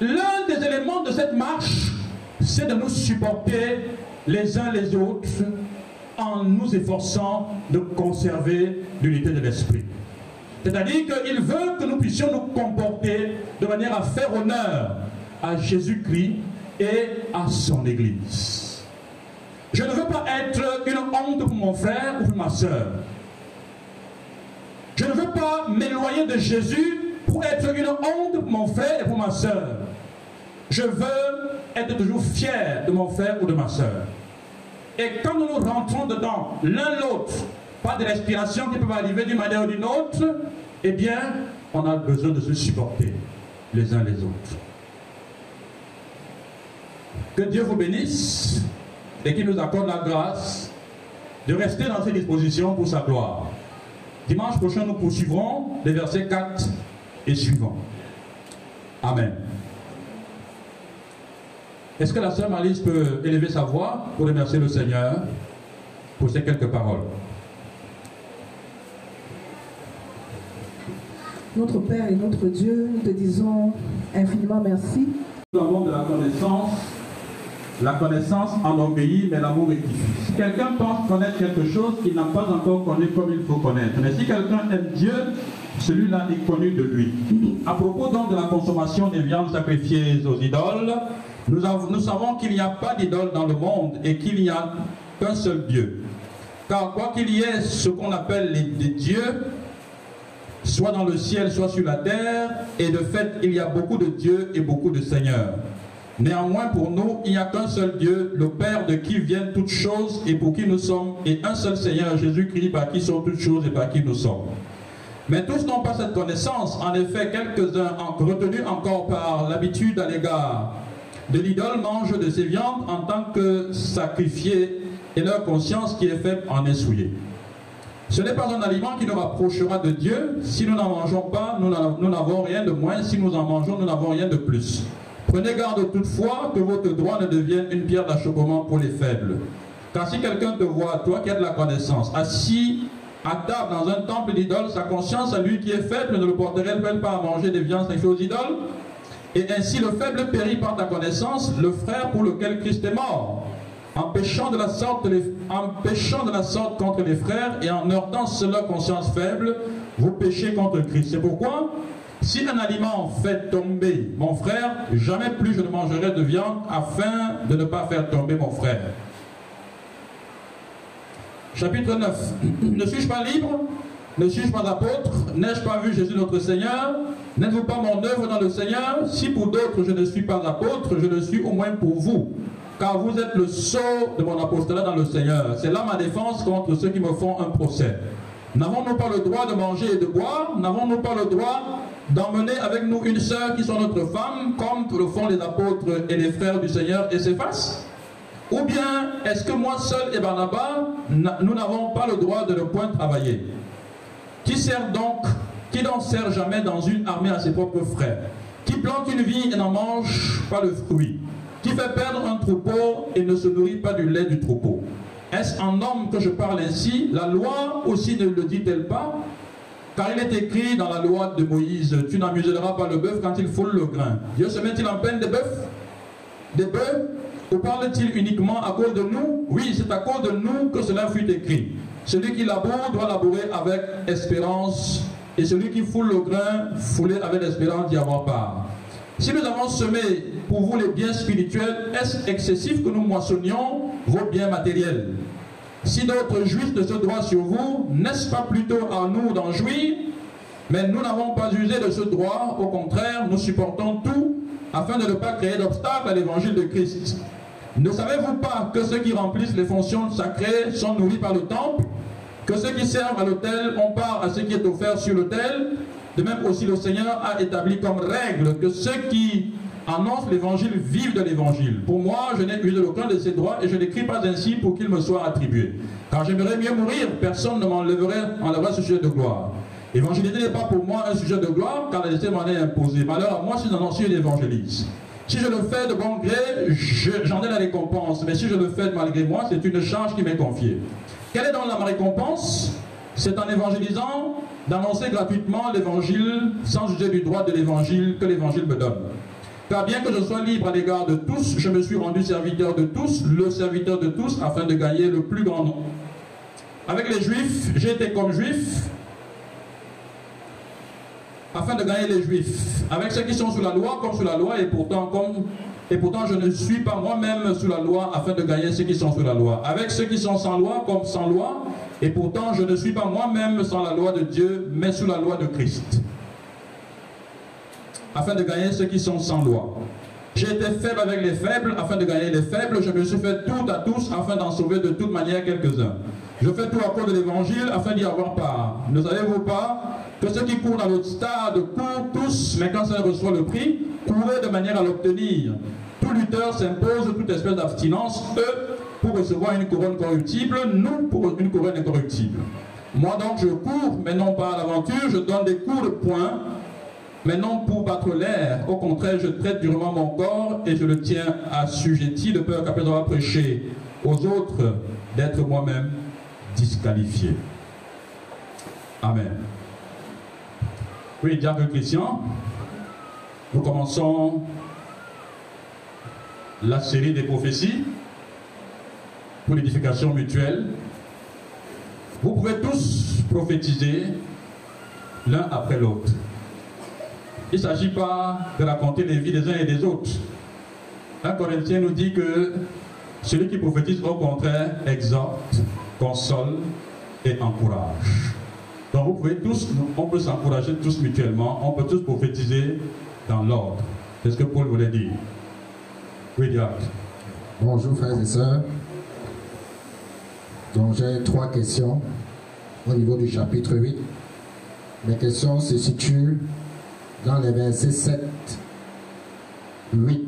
Speaker 1: L'un des éléments de cette marche, c'est de nous supporter les uns les autres en nous efforçant de conserver l'unité de l'esprit. C'est-à-dire qu'il veut que nous puissions nous comporter de manière à faire honneur à Jésus-Christ et à son Église. Je ne veux pas être une honte pour mon frère ou pour ma soeur. Je ne veux pas m'éloigner de Jésus pour être une honte pour mon frère et pour ma soeur. Je veux être toujours fier de mon frère ou de ma soeur. Et quand nous nous rentrons dedans, l'un l'autre, pas de respiration qui peut arriver d'une manière ou d'une autre, eh bien, on a besoin de se supporter les uns les autres. Que Dieu vous bénisse et qu'il nous accorde la grâce de rester dans ces dispositions pour sa gloire. Dimanche prochain, nous poursuivrons les versets 4 et suivants. Amen. Est-ce que la sœur Malice peut élever sa voix pour remercier le Seigneur pour ces quelques paroles?
Speaker 2: Notre Père et notre Dieu, nous te disons infiniment merci.
Speaker 1: Nous avons de la connaissance. La connaissance en obéit, mais l'amour édifie. Si quelqu'un pense connaître quelque chose, il n'a pas encore connu comme il faut connaître. Mais si quelqu'un aime Dieu, celui-là est connu de lui. À propos donc de la consommation des viandes sacrifiées aux idoles, nous, nous savons qu'il n'y a pas d'idole dans le monde et qu'il n'y a qu'un seul Dieu. Car quoi qu'il y ait ce qu'on appelle les, les dieux, soit dans le ciel, soit sur la terre, et de fait, il y a beaucoup de dieux et beaucoup de seigneurs. Néanmoins, pour nous, il n'y a qu'un seul Dieu, le Père de qui viennent toutes choses et pour qui nous sommes, et un seul Seigneur, Jésus-Christ, par qui sont toutes choses et par qui nous sommes. Mais tous n'ont pas cette connaissance. En effet, quelques-uns, retenus encore par l'habitude à l'égard de l'idole, mangent de ces viandes en tant que sacrifiés, et leur conscience qui est faible en est souillée. Ce n'est pas un aliment qui nous rapprochera de Dieu. Si nous n'en mangeons pas, nous n'avons rien de moins. Si nous en mangeons, nous n'avons rien de plus. Prenez garde toutefois que votre droit ne devienne une pierre d'achoppement pour les faibles. Car si quelqu'un te voit, toi qui as de la connaissance, assis à table dans un temple d'idole, sa conscience à lui qui est faible ne le porterait-elle pas à manger des viandes sacrifiées aux idoles? Et ainsi le faible périt par ta connaissance, le frère pour lequel Christ est mort en péchant de de la sorte contre les frères et en heurtant leur conscience faible, vous péchez contre Christ. C'est pourquoi Si un aliment fait tomber mon frère, jamais plus je ne mangerai de viande afin de ne pas faire tomber mon frère. Chapitre 9. Ne suis-je pas libre? Ne suis-je pas apôtre? N'ai-je pas vu Jésus notre Seigneur? N'êtes-vous pas mon œuvre dans le Seigneur? Si pour d'autres je ne suis pas apôtre, je le suis au moins pour vous. Car vous êtes le sceau de mon apostolat dans le Seigneur. C'est là ma défense contre ceux qui me font un procès. N'avons-nous pas le droit de manger et de boire? N'avons-nous pas le droit d'emmener avec nous une sœur qui soit notre femme, comme le font les apôtres et les frères du Seigneur et ses faces Ou bien est-ce que moi seul et Barnabas, nous n'avons pas le droit de ne point travailler? Qui sert donc, qui n'en sert jamais dans une armée à ses propres frères? Qui plante une vie et n'en mange pas le fruit? Qui fait perdre un troupeau et ne se nourrit pas du lait du troupeau? Est-ce en homme que je parle ainsi? La loi aussi ne le dit-elle pas? Car il est écrit dans la loi de Moïse, tu n'amuseras pas le bœuf quand il foule le grain. Dieu se met-il en peine des bœufs Des bœufs Ou parle-t-il uniquement à cause de nous? Oui, c'est à cause de nous que cela fut écrit. Celui qui laboure doit labourer avec espérance, et celui qui foule le grain, fouler avec l'espérance d'y avoir part. Si nous avons semé pour vous les biens spirituels, est-ce excessif que nous moissonnions vos biens matériels? Si d'autres jouissent de ce droit sur vous, n'est-ce pas plutôt à nous d'en jouir? Mais nous n'avons pas usé de ce droit, au contraire, nous supportons tout afin de ne pas créer d'obstacle à l'évangile de Christ. Ne savez-vous pas que ceux qui remplissent les fonctions sacrées sont nourris par le temple? Que ceux qui servent à l'autel ont part à ce qui est offert sur l'autel? De même aussi le Seigneur a établi comme règle que ceux qui annoncent l'évangile vivent de l'évangile. Pour moi, je n'ai eu aucun de ces droits et je n'écris pas ainsi pour qu'il me soit attribué. Car j'aimerais mieux mourir, personne ne m'enlèverait enlèverait ce sujet de gloire. Évangéliser n'est pas pour moi un sujet de gloire, car la m'en est imposée. Malheur à moi si j'en suis évangéliste. Si je le fais de bon gré, j'en ai la récompense. Mais si je le fais malgré moi, c'est une charge qui m'est confiée. Quelle est donc la récompense? C'est en évangélisant d'annoncer gratuitement l'évangile sans juger du droit de l'évangile que l'évangile me donne. Car bien que je sois libre à l'égard de tous, je me suis rendu serviteur de tous, le serviteur de tous, afin de gagner le plus grand nombre. Avec les juifs, été comme juif, afin de gagner les juifs. Avec ceux qui sont sous la loi, comme sous la loi, et pourtant, comme, et pourtant je ne suis pas moi-même sous la loi, afin de gagner ceux qui sont sous la loi. Avec ceux qui sont sans loi, comme sans loi, et pourtant, je ne suis pas moi-même sans la loi de Dieu, mais sous la loi de Christ. Afin de gagner ceux qui sont sans loi. J'ai été faible avec les faibles, afin de gagner les faibles. Je me suis fait tout à tous, afin d'en sauver de toute manière quelques-uns. Je fais tout à cause de l'évangile, afin d'y avoir part. Ne savez-vous pas que ceux qui courent dans le stade courent tous, mais quand ça reçoit le prix, courent de manière à l'obtenir. Tout lutteur s'impose toute espèce d'abstinence. Eux, pour recevoir une couronne corruptible, nous pour une couronne incorruptible. Moi donc je cours, mais non pas à l'aventure, je donne des coups de poing, mais non pour battre l'air. Au contraire, je traite durement mon corps et je le tiens assujetti de peur qu'après avoir prêché aux autres, d'être moi-même disqualifié. Amen. Oui, diable Christian, nous commençons la série des prophéties pour l'édification mutuelle. Vous pouvez tous prophétiser l'un après l'autre. Il ne s'agit pas de raconter les vies des uns et des autres. Un Corinthien nous dit que celui qui prophétise au contraire exhorte, console et encourage. Donc vous pouvez tous, on peut s'encourager tous mutuellement, on peut tous prophétiser dans l'ordre. C'est ce que Paul voulait dire. Oui, Diacre.
Speaker 3: Bonjour frères et sœurs. Donc j'ai trois questions au niveau du chapitre 8. Mes questions se situent dans les versets 7, 8,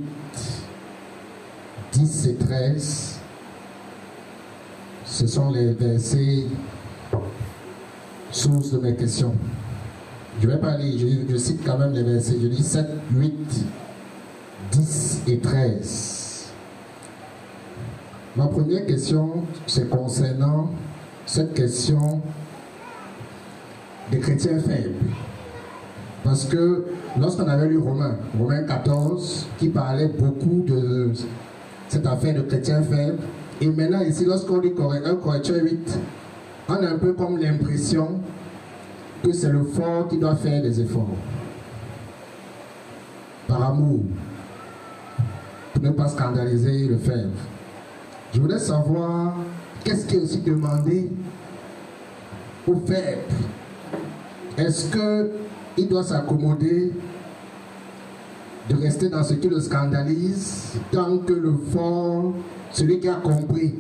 Speaker 3: 10 et 13. Ce sont les versets sources de mes questions. Je vais pas lire, je, je cite quand même les versets. Je dis 7, 8, 10 et 13. Ma première question, c'est concernant cette question des chrétiens faibles. Parce que lorsqu'on avait lu Romains, Romains 14, qui parlait beaucoup de cette affaire de chrétiens faibles, et maintenant ici, lorsqu'on lit 1 Corinthiens 8, on a un peu comme l'impression que c'est le fort qui doit faire des efforts. par amour, pour ne pas scandaliser le faible. Je voudrais savoir qu'est-ce qui est aussi demandé au faible? Est-ce qu'il doit s'accommoder de rester dans ce qui le scandalise tant que le fort, celui qui a compris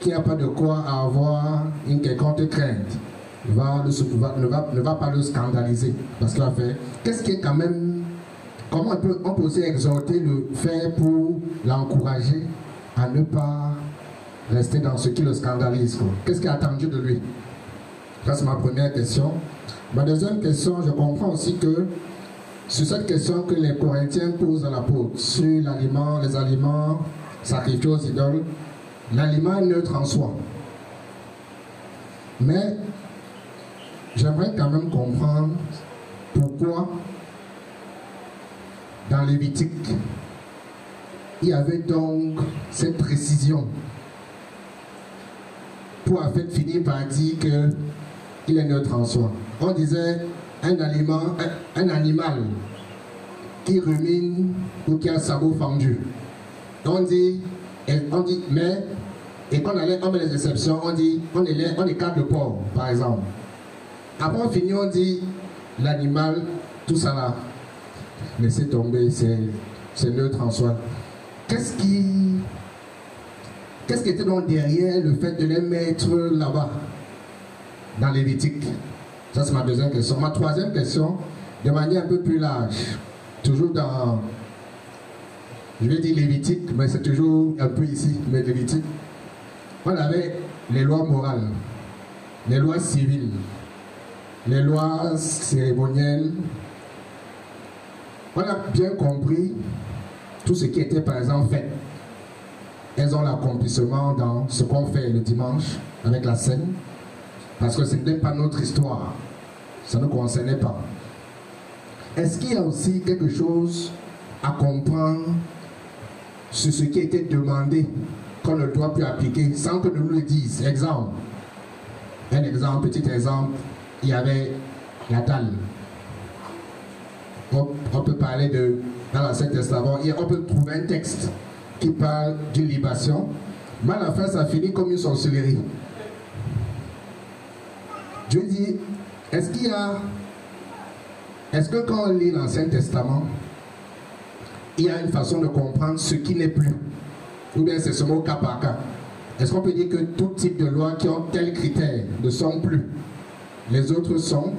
Speaker 3: qu'il n'y a pas de quoi avoir une quelconque crainte, ne, va, pas le scandaliser parce qu'il. Qu'est-ce qui est quand même. Comment on peut, on peut aussi exhorter le faire pour l'encourager à ne pas rester dans ce qui le scandalise Qu'est-ce qui est attendu de lui? Ça, c'est ma première question. Ma deuxième question, je comprends aussi que sur cette question que les Corinthiens posent à l'apôtre, sur l'aliment, les aliments sacrifiés aux idoles, l'aliment est neutre en soi. Mais j'aimerais quand même comprendre pourquoi dans Lévitique, il y avait donc cette précision pour en fait finir par dire qu'il est neutre en soi. On disait un, aliment, un, animal qui rumine ou qui a un sabot fendu. On dit, on dit mais, et quand on, met les exceptions, on dit on est, on écarte le porc, par exemple. Après on finit, on dit l'animal, tout ça là, laissez tomber, c'est neutre en soi. Qu'est-ce qui. Qu'est-ce qui était donc derrière le fait de les mettre là-bas, dans Lévitique Ça, c'est ma deuxième question. Ma troisième question, de manière un peu plus large, toujours dans. Je vais dire Lévitique, mais c'est toujours un peu ici, mais Lévitique. On avait les lois morales, les lois civiles, les lois cérémonielles. On a bien compris tout ce qui était par exemple fait. Elles ont l'accomplissement dans ce qu'on fait le dimanche avec la scène, parce que ce n'est pas notre histoire, ça ne concernait pas. Est-ce qu'il y a aussi quelque chose à comprendre sur ce qui était demandé qu'on ne doit plus appliquer sans que nous le dise Exemple, un exemple, petit exemple, il y avait la dalle. On, peut parler de, dans l'Ancien Testament, on peut trouver un texte qui parle d'une libation, mais à la fin, ça finit comme une sorcellerie. Dieu dit, est-ce qu'il y a... Est-ce que quand on lit l'Ancien Testament, il y a une façon de comprendre ce qui n'est plus? Ou bien c'est seulement cas par cas? Est-ce qu'on peut dire que tout type de loi qui ont tel critère ne sont plus? Les autres sont?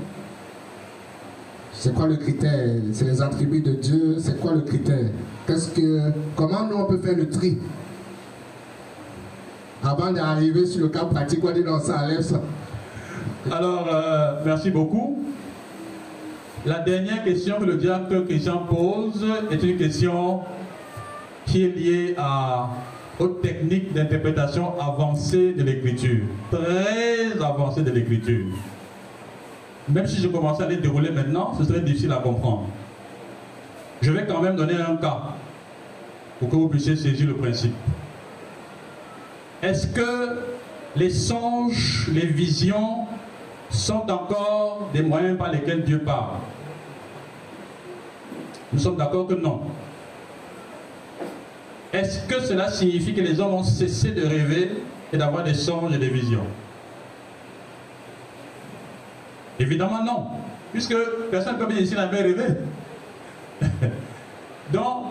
Speaker 3: C'est quoi le critère? C'est les attributs de Dieu? C'est quoi le critère? Qu'est-ce que, Comment nous on peut faire le tri? Avant d'arriver sur le cas pratique, on dit non, ça enlève ça.
Speaker 1: Alors, euh, merci beaucoup. La dernière question que le diacre Christian pose est une question qui est liée à, aux techniques d'interprétation avancées de l'écriture. Très avancées de l'écriture. Même si je commençais à les dérouler maintenant, ce serait difficile à comprendre. Je vais quand même donner un cas pour que vous puissiez saisir le principe. Est-ce que les songes, les visions sont encore des moyens par lesquels Dieu parle Nous sommes d'accord que non. Est-ce que cela signifie que les hommes ont cessé de rêver et d'avoir des songes et des visions? Évidemment non, puisque personne comme ici n'avait rêvé. Donc,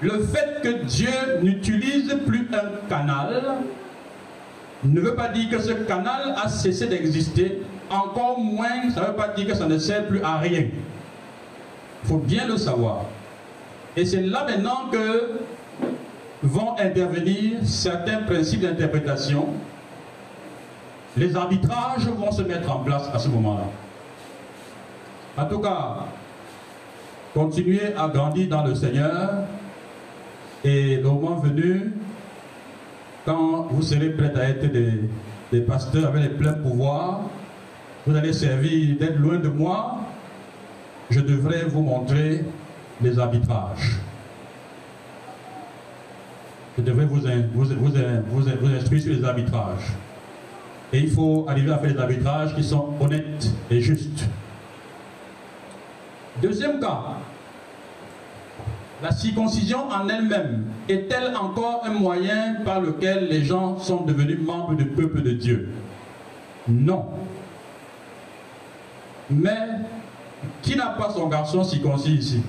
Speaker 1: le fait que Dieu n'utilise plus un canal ne veut pas dire que ce canal a cessé d'exister, encore moins ça ne veut pas dire que ça ne sert plus à rien. Il faut bien le savoir. Et c'est là maintenant que vont intervenir certains principes d'interprétation les arbitrages vont se mettre en place à ce moment-là. En tout cas, continuez à grandir dans le Seigneur et le moment venu, quand vous serez prêts à être des, pasteurs avec les pleins pouvoirs, vous allez servir d'être loin de moi, je devrais vous montrer les arbitrages. Je devrais vous, vous, vous instruire sur les arbitrages. Et il faut arriver à faire des arbitrages qui sont honnêtes et justes. Deuxième cas, la circoncision en elle-même est-elle encore un moyen par lequel les gens sont devenus membres du peuple de Dieu? Non. Mais qui n'a pas son garçon circoncis ici?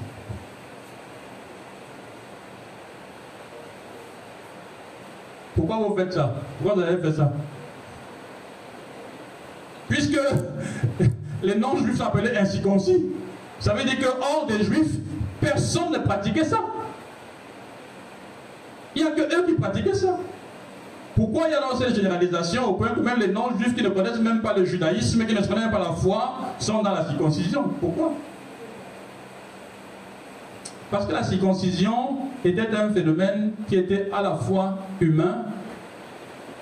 Speaker 1: Pourquoi vous faites ça? Pourquoi vous avez fait ça? Puisque les non-juifs s'appelaient incirconcis. Ça veut dire que hors des juifs, personne ne pratiquait ça. Il n'y a que eux qui pratiquaient ça. Pourquoi il y a dans cette généralisation au point que même les non-juifs qui ne connaissent même pas le judaïsme, qui ne connaissent même pas la foi, sont dans la circoncision Pourquoi? Parce que la circoncision était un phénomène qui était à la fois humain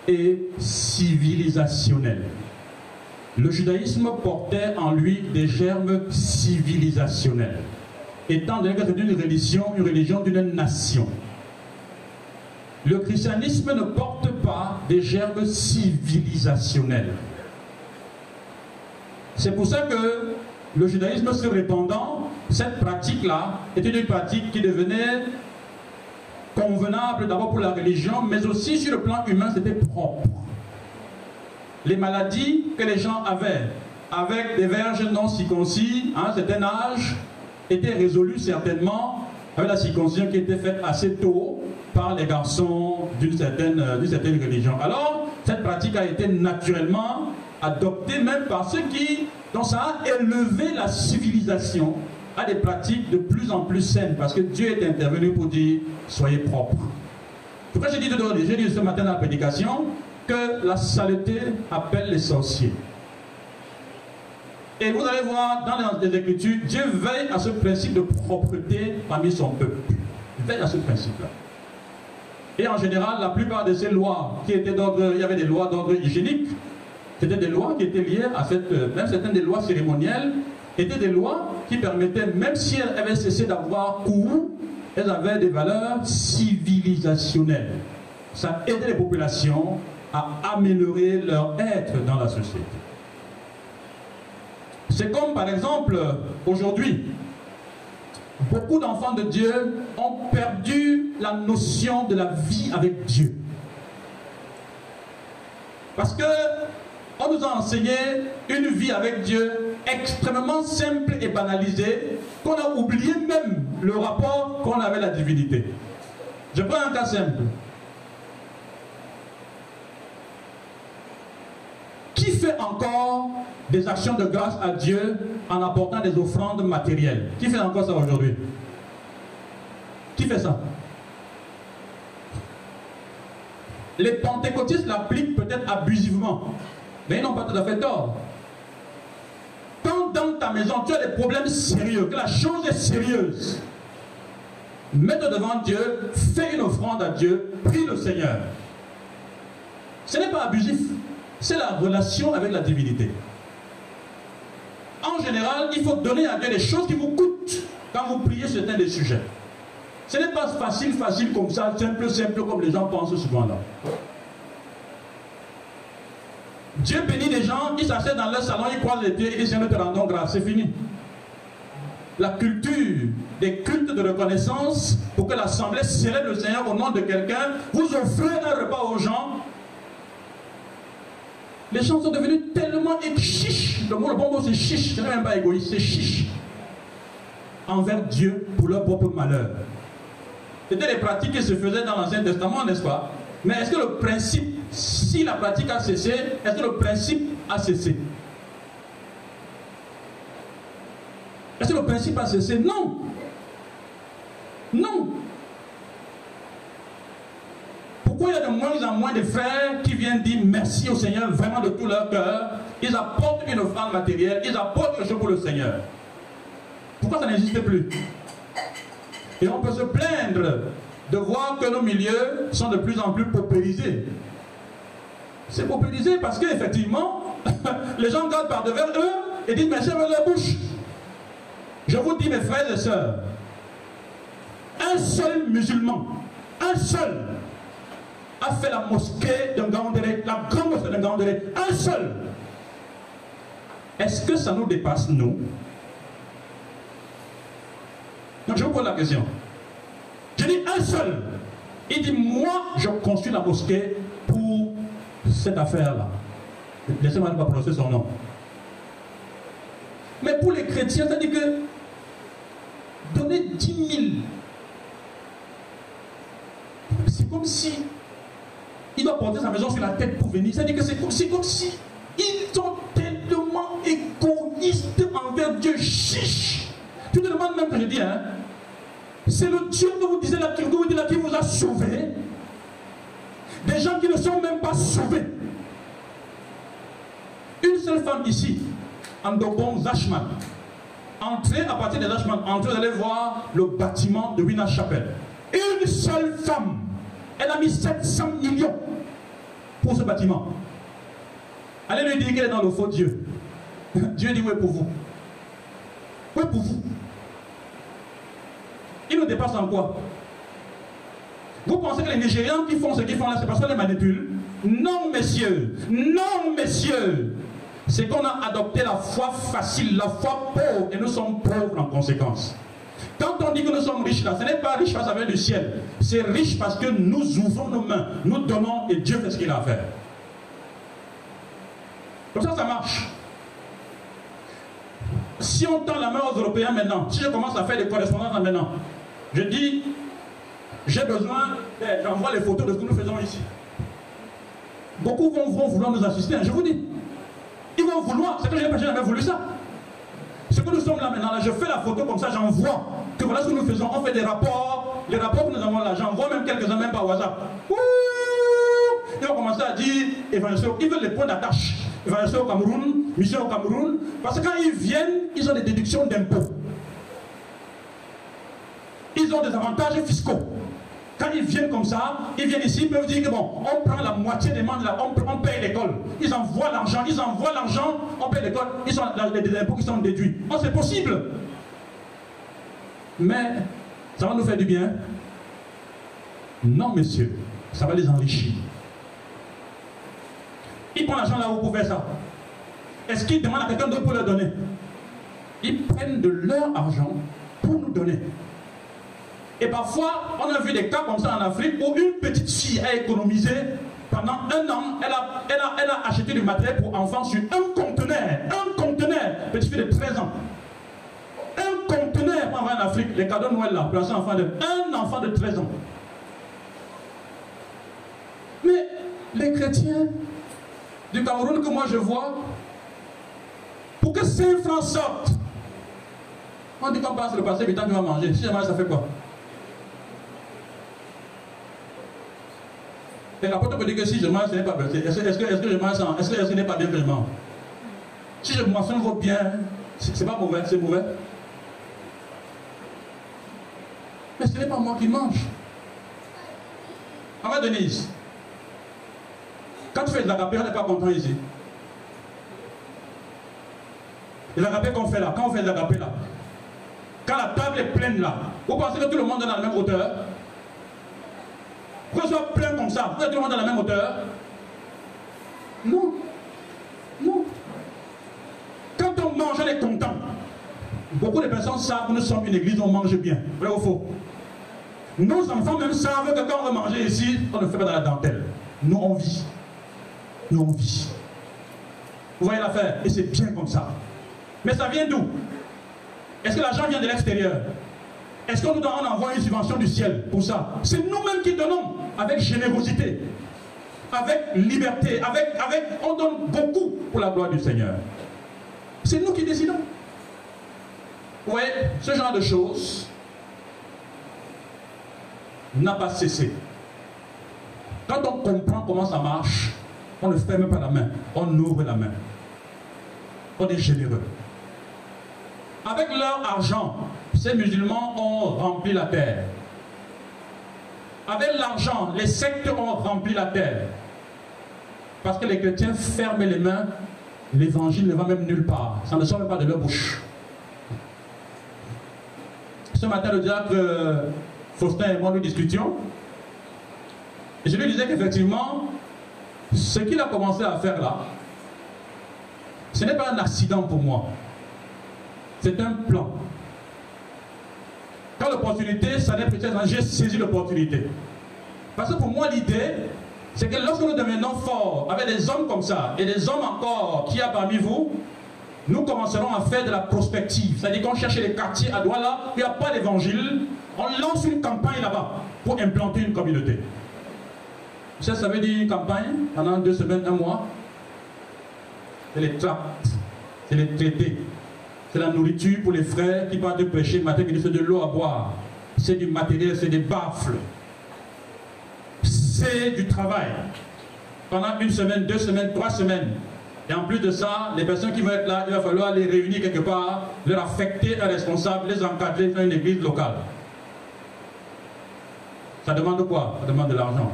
Speaker 1: et civilisationnel. Le judaïsme portait en lui des germes civilisationnels, étant donné que c'est une religion, une religion d'une nation. Le christianisme ne porte pas des germes civilisationnels. C'est pour ça que le judaïsme se répandant, cette pratique-là était une pratique qui devenait convenable d'abord pour la religion, mais aussi sur le plan humain, c'était propre les maladies que les gens avaient avec des verges non circoncis à un certain âge étaient résolues certainement avec la circoncision qui était faite assez tôt par les garçons d'une certaine, certaine religion. Alors, cette pratique a été naturellement adoptée même par ceux qui, donc ça a élevé la civilisation à des pratiques de plus en plus saines, parce que Dieu est intervenu pour dire soyez propres. Pourquoi j'ai dit, j'ai dit ce matin dans la prédication, que la saleté appelle les sorciers. Et vous allez voir dans les Écritures, Dieu veille à ce principe de propreté parmi son peuple. Il veille à ce principe-là. Et en général, la plupart de ces lois qui étaient d'ordre, il y avait des lois d'ordre hygiénique, c'était des lois qui étaient liées à cette, même certaines des lois cérémonielles, étaient des lois qui permettaient, même si elles avaient cessé d'avoir cours, elles avaient des valeurs civilisationnelles. Ça aidait les populations à améliorer leur être dans la société. C'est comme par exemple aujourd'hui, beaucoup d'enfants de Dieu ont perdu la notion de la vie avec Dieu. Parce que on nous a enseigné une vie avec Dieu extrêmement simple et banalisée, qu'on a oublié même le rapport qu'on avait à la divinité. Je prends un cas simple. Fait encore des actions de grâce à Dieu en apportant des offrandes matérielles Qui fait encore ça aujourd'hui? Qui fait ça? Les pentecôtistes l'appliquent peut-être abusivement, mais ils n'ont pas tout à fait tort. Quand dans ta maison tu as des problèmes sérieux, que la chose est sérieuse, mets-toi devant Dieu, fais une offrande à Dieu, prie le Seigneur. Ce n'est pas abusif c'est la relation avec la divinité. En général, il faut donner à Dieu des choses qui vous coûtent quand vous priez certains des sujets. Ce n'est pas facile, facile comme ça, simple, simple comme les gens pensent souvent là. Dieu bénit des gens, ils s'asseyent dans leur salon, ils croisent les pieds, ils disent Seigneur, te rendons grâce, c'est fini. La culture des cultes de reconnaissance pour que l'assemblée célèbre le Seigneur au nom de quelqu'un, vous offrez un repas aux gens, les gens sont devenus tellement chiches. Le mot, le bon mot, c'est chiche. Ce n'est même pas égoïste, c'est chiche. Envers Dieu pour leur propre malheur. C'était les pratiques qui se faisaient dans l'Ancien Testament, n'est-ce pas? Mais est-ce que le principe, si la pratique a cessé, est-ce que le principe a cessé? Est-ce que le principe a cessé? Non. Non. Pourquoi il y a de moins en moins de frères qui viennent dire merci au Seigneur vraiment de tout leur cœur? Ils apportent une offrande matérielle, ils apportent quelque chose pour le Seigneur. Pourquoi ça n'existe plus? Et on peut se plaindre de voir que nos milieux sont de plus en plus paupérisés. C'est paupérisé parce qu'effectivement, les gens gardent par devers eux et disent merci avec leur bouche. Je vous dis, mes frères et sœurs, un seul musulman, un seul, a fait la mosquée d'un Gandéré, la grande mosquée d'un Gandéré, un seul. Est-ce que ça nous dépasse, nous? Donc je vous pose la question. dit un seul. Il dit, moi, je construis la mosquée pour cette affaire-là. Laissez-moi ne pas prononcer son nom. Mais pour les chrétiens, c'est-à-dire que donner 10 000, c'est comme si il doit porter sa maison sur la tête pour venir. C'est-à-dire que c'est comme comme si ils sont tellement égoïstes envers Dieu. Chiche. Tu te demandes même que je dis, hein, c'est le Dieu que vous disiez là, vous, qui vous a sauvé. Des gens qui ne sont même pas sauvés. Une seule femme ici, Andobon Zachman. Entrez à partir de Zachman, entrez, vous allez voir le bâtiment de Wina Chapelle. Une seule femme, elle a mis 700 millions pour ce bâtiment. Allez lui dire qu'elle est dans le faux Dieu. Dieu dit oui pour vous. Oui pour vous. Il nous dépasse en quoi? Vous pensez que les Nigérians qui font ce qu'ils font là, c'est parce qu'on les manipule? Non, messieurs. Non, messieurs. C'est qu'on a adopté la foi facile, la foi pauvre, et nous sommes pauvres en conséquence. Quand on dit que nous sommes riches là, ce n'est pas riche ça vient du ciel. C'est riche parce que nous ouvrons nos mains, nous donnons et Dieu fait ce qu'il a à faire. Comme ça, ça marche. Si on tend la main aux Européens maintenant, si je commence à faire des correspondances maintenant, je dis, j'ai besoin, j'envoie les photos de ce que nous faisons ici. Beaucoup vont, vouloir nous assister, hein, je vous dis. Ils vont vouloir, c'est que je n'ai jamais voulu ça. Ce que nous sommes là maintenant, là, je fais la photo comme ça, j'envoie. Que voilà ce que nous faisons, on fait des rapports, les rapports que nous avons là, j'envoie même quelques-uns même par WhatsApp. ils vont commencer à dire, ils veulent les points d'attache. Évangélisation au Cameroun, mission au Cameroun, parce que quand ils viennent, ils ont des déductions d'impôts. Ils ont des avantages fiscaux. Quand ils viennent comme ça, ils viennent ici, ils peuvent dire que bon, on prend la moitié des membres, on, on paye l'école. Ils envoient l'argent, ils envoient l'argent, on paye l'école, ils ont des impôts qui sont déduits. Oh, c'est possible. Mais ça va nous faire du bien Non, monsieur, ça va les enrichir. Ils prennent l'argent là où pour faire ça. Est-ce qu'ils demandent à quelqu'un d'autre pour leur donner? Ils prennent de leur argent pour nous donner. Et parfois, on a vu des cas comme ça en Afrique où une petite fille a économisé pendant un an, elle a, elle a, elle a acheté du matériel pour enfants sur un conteneur. Un conteneur, petite fille de 13 ans. Un conteneur pour en Afrique, les cadeaux de Noël là, pour enfant de, un enfant de 13 ans. Mais les chrétiens du Cameroun que moi je vois, pour que 5 francs sortent, on dit qu'on passe le passé, temps tu vas manger. Si jamais ça fait quoi? Et l'apôtre me dit que si je mange, ce n'est pas bien. Est-ce que, je mange sans? Est-ce que, ce n'est pas bien mange? Si je vaut bien, c'est pas mauvais, c'est mauvais. Mais ce n'est pas moi qui mange. Maman Denise, quand tu fais de l'agapé, on n'est pas content ici. Et l'agapé qu'on fait là, quand on fait de l'agapé là, quand la table est pleine là, vous pensez que tout le monde est dans la même hauteur? Pourquoi soit plein comme ça Pourquoi tout le monde dans la même hauteur Non. Non. Quand on mange, on est content. Beaucoup de personnes savent que nous sommes une église, on mange bien. Vrai ou faux? Nos enfants même savent que quand on va manger ici, on ne fait pas dans la dentelle. Nous, on vit nous on vit. Vous voyez l'affaire? Et c'est bien comme ça. Mais ça vient d'où? Est-ce que l'argent vient de l'extérieur? Est-ce qu'on nous envoie une subvention du ciel pour ça? C'est nous-mêmes qui donnons avec générosité, avec liberté, avec, avec, on donne beaucoup pour la gloire du Seigneur. C'est nous qui décidons. Voyez, ce genre de choses n'a pas cessé. Quand on comprend comment ça marche, on ne ferme pas la main, on ouvre la main. On est généreux. Avec leur argent, ces musulmans ont rempli la terre. Avec l'argent, les sectes ont rempli la terre. Parce que les chrétiens ferment les mains, l'évangile ne va même nulle part. Ça ne sort même pas de leur bouche. Ce matin, le diable Faustin et moi nous discutions. Et je lui disais qu'effectivement, ce qu'il a commencé à faire là, ce n'est pas un accident pour moi. C'est un plan. Quand l'opportunité, ça n'est peut-être j'ai saisi l'opportunité. Parce que pour moi, l'idée, c'est que lorsque nous devenons forts avec des hommes comme ça, et des hommes encore qui y a parmi vous, nous commencerons à faire de la prospective. C'est-à-dire qu'on cherche les quartiers à Douala, il n'y a pas d'évangile, on lance une campagne là-bas pour implanter une communauté. Ça, ça veut dire une campagne pendant deux semaines, un mois. C'est les tracts, c'est les traités, c'est la nourriture pour les frères qui partent de prêcher matin, qui c'est de l'eau à boire. C'est du matériel, c'est des baffles. C'est du travail. Pendant une semaine, deux semaines, trois semaines. Et en plus de ça, les personnes qui vont être là, il va falloir les réunir quelque part, leur affecter un responsable, les encadrer, faire une église locale. Ça demande quoi? Ça demande de l'argent.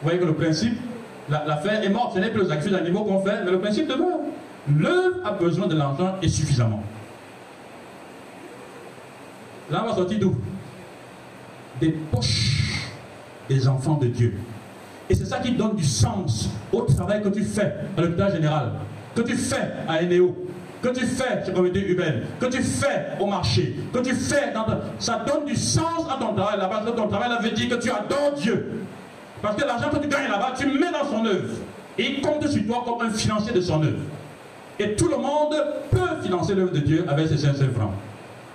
Speaker 1: Vous voyez que le principe, l'affaire est morte. Ce n'est plus les actions d'animaux qu'on fait, mais le principe demeure. L'œuvre a besoin de l'argent et suffisamment. Là, on va sortir d'où? Des poches des enfants de Dieu. Et c'est ça qui donne du sens au travail que tu fais à l'hôpital général, que tu fais à Eneo, que tu fais chez communauté humaine, que tu fais au marché, que tu fais dans Ça donne du sens à ton travail là-bas. Ton travail là veut dire que tu adores Dieu. Parce que l'argent que tu gagnes là-bas, tu mets dans son œuvre. Et il compte sur toi comme un financier de son œuvre. Et tout le monde peut financer l'œuvre de Dieu avec ses 500 francs.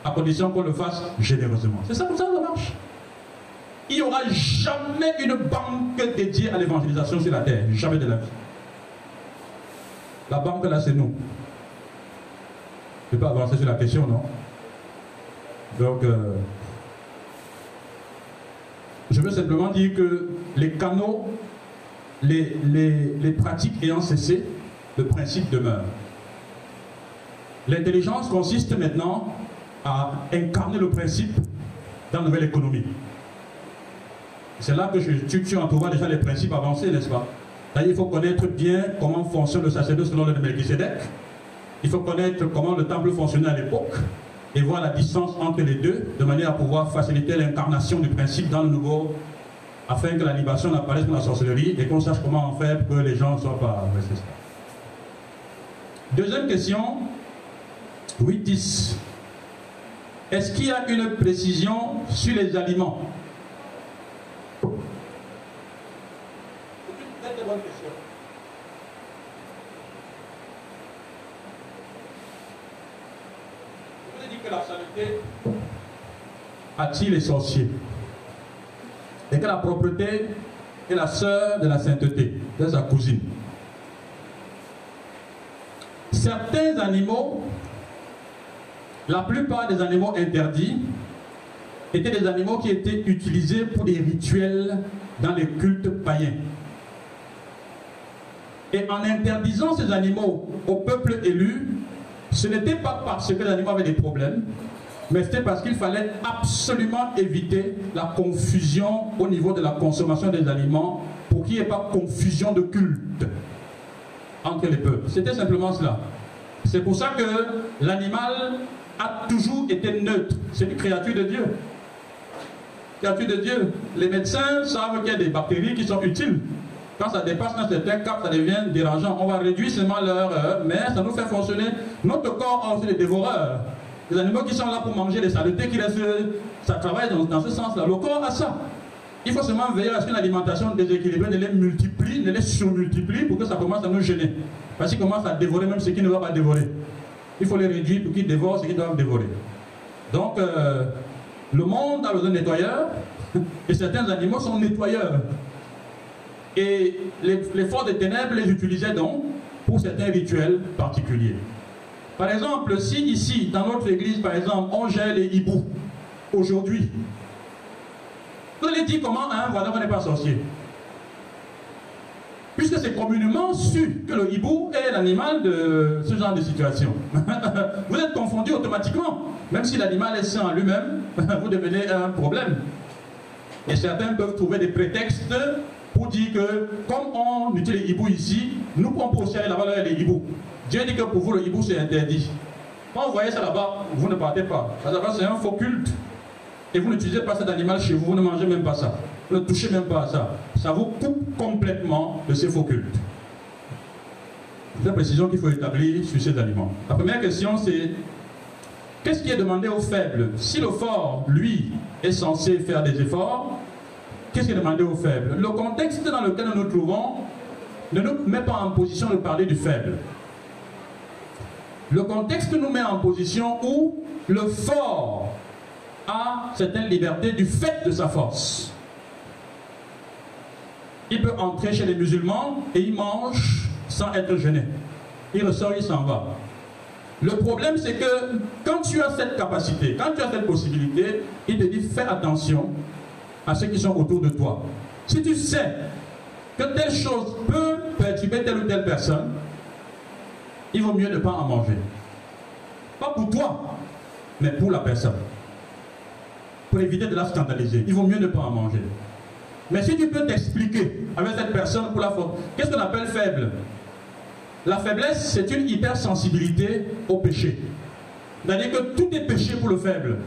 Speaker 1: À condition qu'on le fasse généreusement. C'est ça comme ça que ça marche. Il n'y aura jamais une banque dédiée à l'évangélisation sur la terre. Jamais de la vie. La banque là, c'est nous. Je ne peux pas avancer sur la question, non? Donc, euh, je veux simplement dire que les canaux, les, les pratiques ayant cessé, le principe demeure. L'intelligence consiste maintenant à incarner le principe dans la nouvelle économie. C'est là que je, tu, tu déjà les principes avancés, n'est-ce pas? Il faut connaître bien comment fonctionne le sacerdoce selon le de Melchizedek. Il faut connaître comment le temple fonctionnait à l'époque et voir la distance entre les deux de manière à pouvoir faciliter l'incarnation du principe dans le nouveau afin que la libation n'apparaisse dans la sorcellerie et qu'on sache comment en faire pour que les gens ne soient pas Deuxième question, 8-10. Est-ce qu'il y a une précision sur les aliments? Attire les sorciers. Et que la propreté est la sœur de la sainteté, de sa cousine? Certains animaux, la plupart des animaux interdits, étaient des animaux qui étaient utilisés pour des rituels dans les cultes païens. Et en interdisant ces animaux au peuple élu, ce n'était pas parce que les animaux avaient des problèmes, mais c'était parce qu'il fallait absolument éviter la confusion au niveau de la consommation des aliments pour qu'il n'y ait pas confusion de culte entre les peuples. C'était simplement cela. C'est pour ça que l'animal a toujours été neutre. C'est une créature de Dieu. Créature de Dieu. Les médecins savent qu'il y a des bactéries qui sont utiles. Quand ça dépasse un certain cap, ça devient dérangeant. On va réduire seulement leur mais ça nous fait fonctionner. Notre corps a aussi des dévoreurs. Les animaux qui sont là pour manger les saletés, qui restent, ça travaille dans, ce sens-là. Le corps a ça. Il faut seulement veiller à ce qu'une alimentation déséquilibrée ne les multiplie, ne les surmultiplie pour que ça commence à nous gêner. Parce qu'ils commencent à dévorer même ce qu'ils ne doivent pas dévorer. Il faut les réduire pour qu'ils dévorent ce qu'ils doivent dévorer. Donc, euh, le monde a besoin de nettoyeurs, et certains animaux sont nettoyeurs. Et les, forces des ténèbres les utilisaient donc pour certains rituels particuliers. Par exemple, si ici, dans notre église, par exemple, on gère les hiboux, aujourd'hui, vous allez dire comment un voisin n'est pas sorcier Puisque c'est communément su que le hibou est l'animal de ce genre de situation. vous êtes confondu automatiquement. Même si l'animal est sain en lui-même, vous devenez un problème. Et certains peuvent trouver des prétextes pour dire que comme on utilise les hiboux ici, nous poser la valeur des hiboux. Dieu dit que pour vous le hibou c'est interdit. Quand vous voyez ça là-bas, vous ne partez pas. C'est un faux culte. Et vous n'utilisez pas cet animal chez vous, vous ne mangez même pas ça. Ne touchez même pas à ça. Ça vous coupe complètement de ces faux cultes. C'est la précision qu'il faut établir sur ces aliments. La première question c'est qu'est-ce qui est demandé au faible? Si le fort, lui, est censé faire des efforts, qu'est-ce qui est demandé au faible? Le contexte dans lequel nous nous trouvons ne nous met pas en position de parler du faible. Le contexte nous met en position où le fort a certaines libertés du fait de sa force. Il peut entrer chez les musulmans et il mange sans être gêné. Il ressort, il s'en va. Le problème, c'est que quand tu as cette capacité, quand tu as cette possibilité, il te dit fais attention à ceux qui sont autour de toi. Si tu sais que telle chose peut perturber telle ou telle personne, il vaut mieux ne pas en manger. Pas pour toi, mais pour la personne. Pour éviter de la scandaliser. Il vaut mieux ne pas en manger. Mais si tu peux t'expliquer avec cette personne pour la faute, qu'est-ce qu'on appelle faible? La faiblesse, c'est une hypersensibilité au péché. C'est-à-dire que tout est péché pour le faible.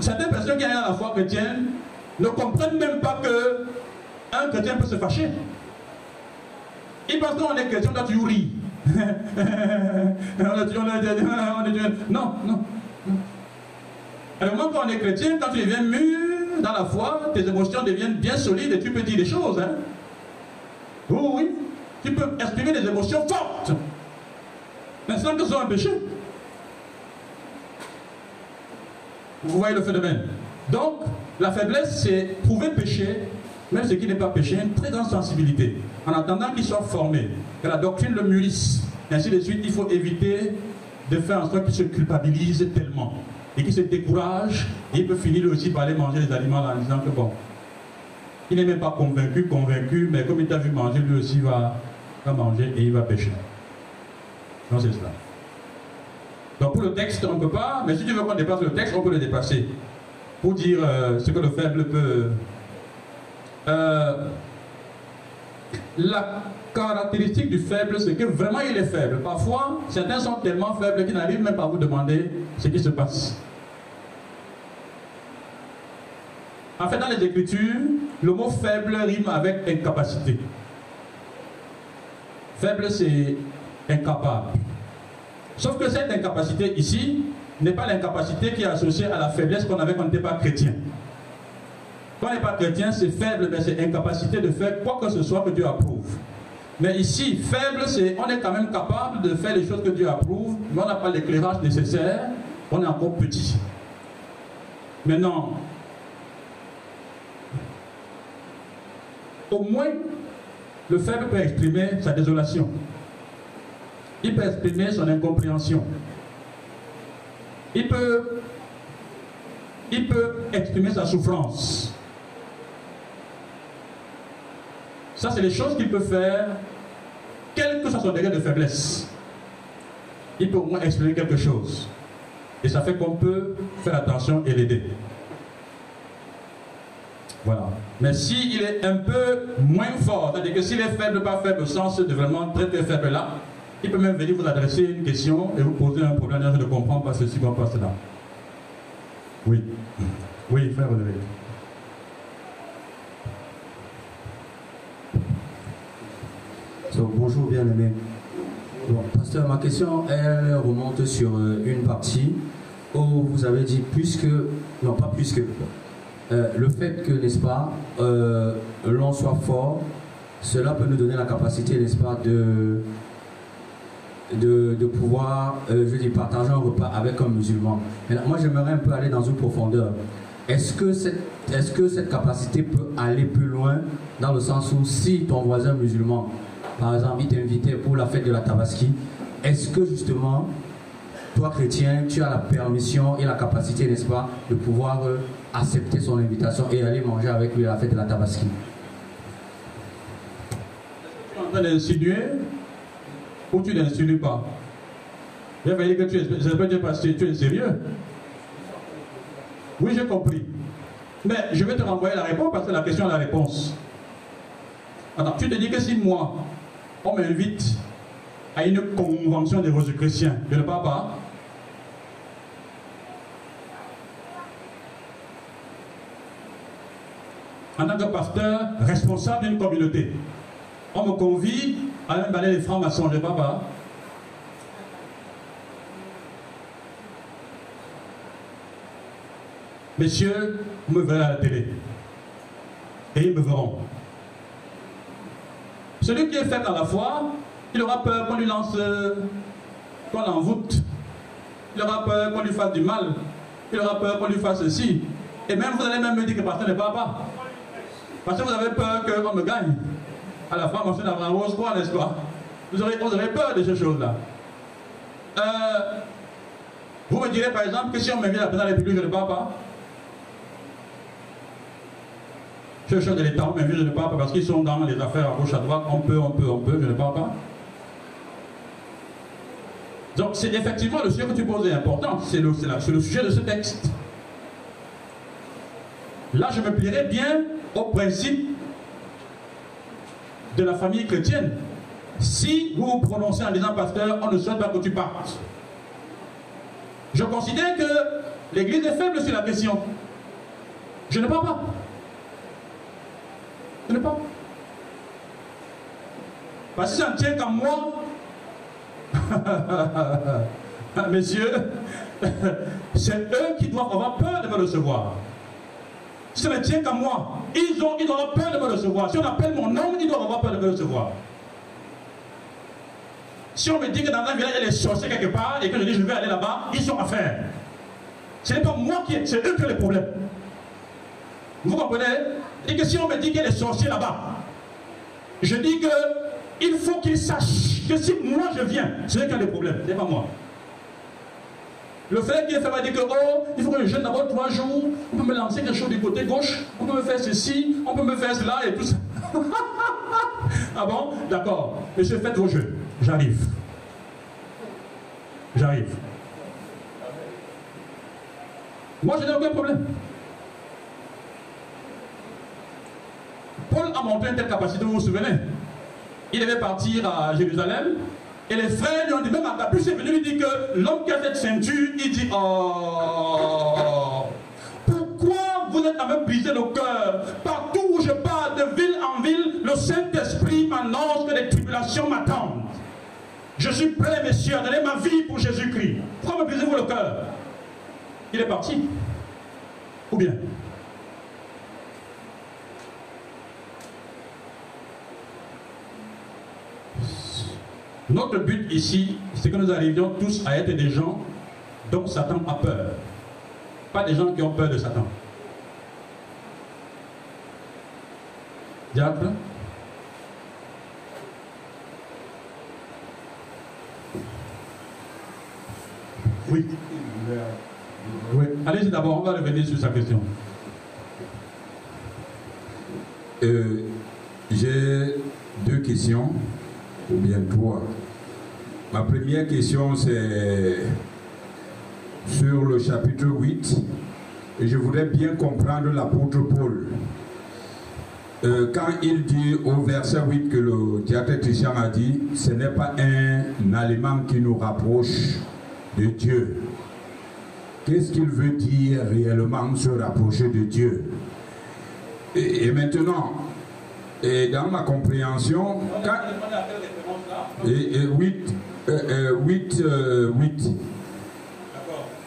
Speaker 1: Certaines personnes qui sont à la foi chrétienne ne comprennent même pas que un chrétien peut se fâcher. Ils pensent qu'on est chrétien, là tu ris. non, non. À moment quand on est chrétien, quand tu deviens mûr dans la foi, tes émotions deviennent bien solides et tu peux dire des choses. Hein? Oui, oui. Tu peux exprimer des émotions fortes. Mais sans que ce soit un péché. Vous voyez le phénomène. Donc, la faiblesse, c'est prouver péché, même ce qui n'est pas péché, une très grande sensibilité. En attendant qu'il soit formé, que la doctrine le mûrisse, et ainsi de suite, il faut éviter de faire en sorte qu'il se culpabilise tellement et qu'il se décourage, et il peut finir aussi par aller manger les aliments en disant que bon, il n'est même pas convaincu, convaincu, mais comme il t'a vu manger, lui aussi va, va manger et il va pécher. Non, c'est cela. Donc pour le texte, on ne peut pas, mais si tu veux qu'on dépasse le texte, on peut le dépasser. Pour dire euh, ce que le faible peut... Euh, caractéristique du faible, c'est que vraiment il est faible. Parfois, certains sont tellement faibles qu'ils n'arrivent même pas à vous demander ce qui se passe. En fait, dans les Écritures, le mot faible rime avec incapacité. Faible, c'est incapable. Sauf que cette incapacité ici n'est pas l'incapacité qui est associée à la faiblesse qu'on avait quand on n'était pas chrétien. Quand on n'est pas chrétien, c'est faible, mais c'est incapacité de faire quoi que ce soit que Dieu approuve. Mais ici, faible, c'est on est quand même capable de faire les choses que Dieu approuve, mais on n'a pas l'éclairage nécessaire, on est encore petit. Maintenant, au moins, le faible peut exprimer sa désolation. Il peut exprimer son incompréhension. Il peut, il peut exprimer sa souffrance. Ça, c'est les choses qu'il peut faire, quel que soit son degré de faiblesse. Il peut au moins exprimer quelque chose. Et ça fait qu'on peut faire attention et l'aider. Voilà. Mais s'il est un peu moins fort, c'est-à-dire que s'il est faible, pas faible au sens de vraiment très très faible là, il peut même venir vous adresser une question et vous poser un problème. Je ne comprends pas ceci, pas cela. Oui. Oui, frère
Speaker 4: Bonjour, bien aimé. Bon, pasteur, ma question, elle remonte sur euh, une partie où vous avez dit plus que, non pas plus que, euh, le fait que, n'est-ce pas, euh, l'on soit fort, cela peut nous donner la capacité, n'est-ce pas, de, de, pouvoir, je dis, partager un repas avec un musulman. moi, j'aimerais un peu aller dans une profondeur. Est-ce que, cette, est que cette capacité peut aller plus loin dans le sens où si ton voisin musulman, par exemple, il t'invitait pour la fête de la Tabaski, est-ce que justement, toi chrétien, tu as la permission et la capacité, n'est-ce pas, de pouvoir euh, accepter son invitation et aller manger avec lui à la fête de la Tabaski?
Speaker 1: Tu es en train d'insinuer ou tu n'insultes pas? Va dire que tu es, parce que tu es sérieux. Oui, j'ai compris. Mais je vais te renvoyer la réponse parce que la question a la réponse. Attends, tu te dis que si moi, on m'invite à une convention des religieux chrétiens. Je ne parle pas. En tant que pasteur responsable d'une communauté, on me convie à un balai des francs-maçons. Je ne parle pas. Messieurs, vous me verrez à la télé. Et ils me verront. Celui qui est faible dans la foi, il aura peur qu'on lui lance, euh, qu'on l'envoûte. Il aura peur qu'on lui fasse du mal. Il aura peur qu'on lui fasse ceci. Et même vous allez même me dire que pasteur ne parle pas. Parce que vous avez peur qu'on me gagne. À la fois, monsieur Rose, quoi, n'est-ce pas? Vous aurez, vous aurez peur de ces choses-là. Euh, vous me direz par exemple que si on m'invite à la présidence de la République, je ne parle pas. Je suis chef de l'État, on m'invite, je ne parle pas parce qu'ils sont dans les affaires à gauche, à droite. On peut, on peut, on peut, je ne parle pas. Donc, c'est effectivement le sujet que tu poses est important. C'est le, le sujet de ce texte. Là, je me plierais bien au principe de la famille chrétienne. Si vous vous prononcez en disant, pasteur, on ne souhaite pas que tu partes. Je considère que l'Église est faible sur la question. Je ne parle pas. Pas. Parce que ça ne tient qu'à moi. Messieurs, c'est eux qui doivent avoir peur de me recevoir. Ça ne tient qu'à moi. Ils, ont, ils doivent avoir peur de me recevoir. Si on appelle mon nom, ils doivent avoir peur de me recevoir. Si on me dit que dans un village, il y a des sorciers quelque part et que je dis je vais aller là-bas, ils sont à faire. Ce n'est pas moi qui ai, c'est eux qui ont les problèmes. Vous comprenez? Et que si on me dit qu'il y a des sorciers là-bas, je dis que il faut qu'ils sachent que si moi je viens, c'est eux qui ont des problèmes, ce n'est pas moi. Le frère qui est fait va dire que, oh, il faut que je gêne d'abord trois jours, on peut me lancer quelque chose du côté gauche, on peut me faire ceci, on peut me faire cela et tout ça. ah bon? D'accord. Monsieur, faites vos jeux. J'arrive. J'arrive. Moi, je n'ai aucun problème. Paul a montré une telle capacité, vous vous souvenez Il devait partir à Jérusalem, et les frères lui ont dit, même Agabus est venu lui dire que l'homme qui a cette ceinture, il dit, oh, pourquoi vous êtes à me briser le cœur? Partout où je pars, de ville en ville, le Saint-Esprit m'annonce que les tribulations m'attendent. Je suis prêt, messieurs, à donner ma vie pour Jésus-Christ. Pourquoi me brisez-vous le cœur? Il est parti. Ou bien Notre but ici, c'est que nous arrivions tous à être des gens dont Satan a peur. Pas des gens qui ont peur de Satan. Diable? Oui. Allez-y d'abord, on va revenir sur sa question.
Speaker 5: Euh, j'ai deux questions, ou bien trois. Ma première question, c'est sur le chapitre 8. Et je voudrais bien comprendre l'apôtre Paul. Euh, quand il dit au verset 8 que le diacre Christian a dit, ce n'est pas un aliment qui nous rapproche de Dieu. Qu'est-ce qu'il veut dire réellement se rapprocher de Dieu? Et, maintenant, et dans ma compréhension, quand, et, 8, 8, 8,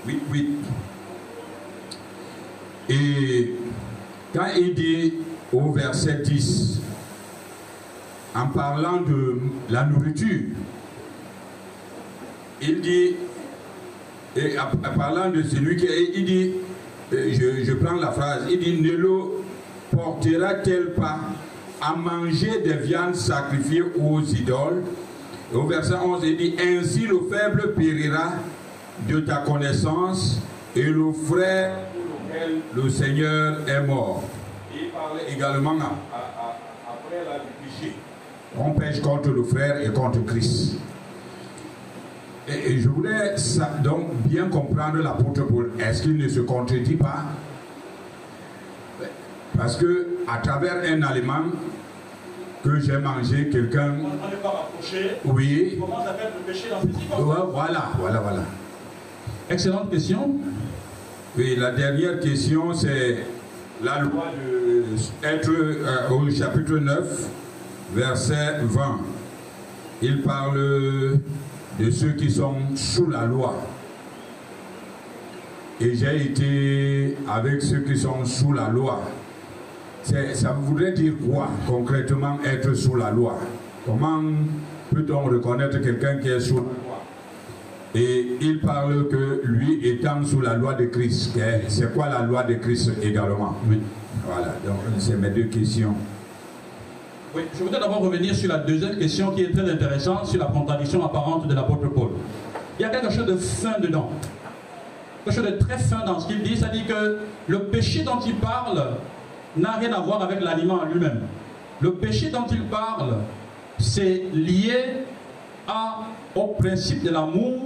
Speaker 5: 8, 8. Et quand il dit au verset 10, en parlant de la nourriture, il dit et en parlant de celui qui. Il dit, euh, je, prends la phrase, il dit Ne le portera-t-elle pas à manger des viandes sacrifiées aux idoles Au verset 11, il dit Ainsi le faible périra de ta connaissance et le frère le Seigneur est mort. Il parlait également après la péché. On pêche contre le frère et contre Christ? Et, je voulais donc bien comprendre l'apôtre Paul. Est-ce qu'il ne se contredit pas Parce que à travers un aliment que j'ai mangé, quelqu'un. On n'est pas rapproché. Oui. Comment ça fait le péché dans ce Voilà, voilà, voilà.
Speaker 1: Excellente question.
Speaker 5: Oui, la dernière question, c'est la loi de être euh, au chapitre 9, verset 20. Il parle de ceux qui sont sous la loi. et j'ai été avec ceux qui sont sous la loi. Ça voudrait dire quoi concrètement être sous la loi? Comment peut-on reconnaître quelqu'un qui est sous la loi? Et il parle que lui étant sous la loi de Christ. C'est quoi la loi de Christ également?
Speaker 1: Oui.
Speaker 5: Voilà, donc c'est mes deux questions.
Speaker 1: Oui, je voudrais d'abord revenir sur la deuxième question qui est très intéressante, sur la contradiction apparente de l'apôtre Paul. Il y a quelque chose de fin dedans. Quelque chose de très fin dans ce qu'il dit. Dit que le péché dont il parle n'a rien à voir avec l'aliment en lui-même. Le péché dont il parle, c'est lié à, au principe de l'amour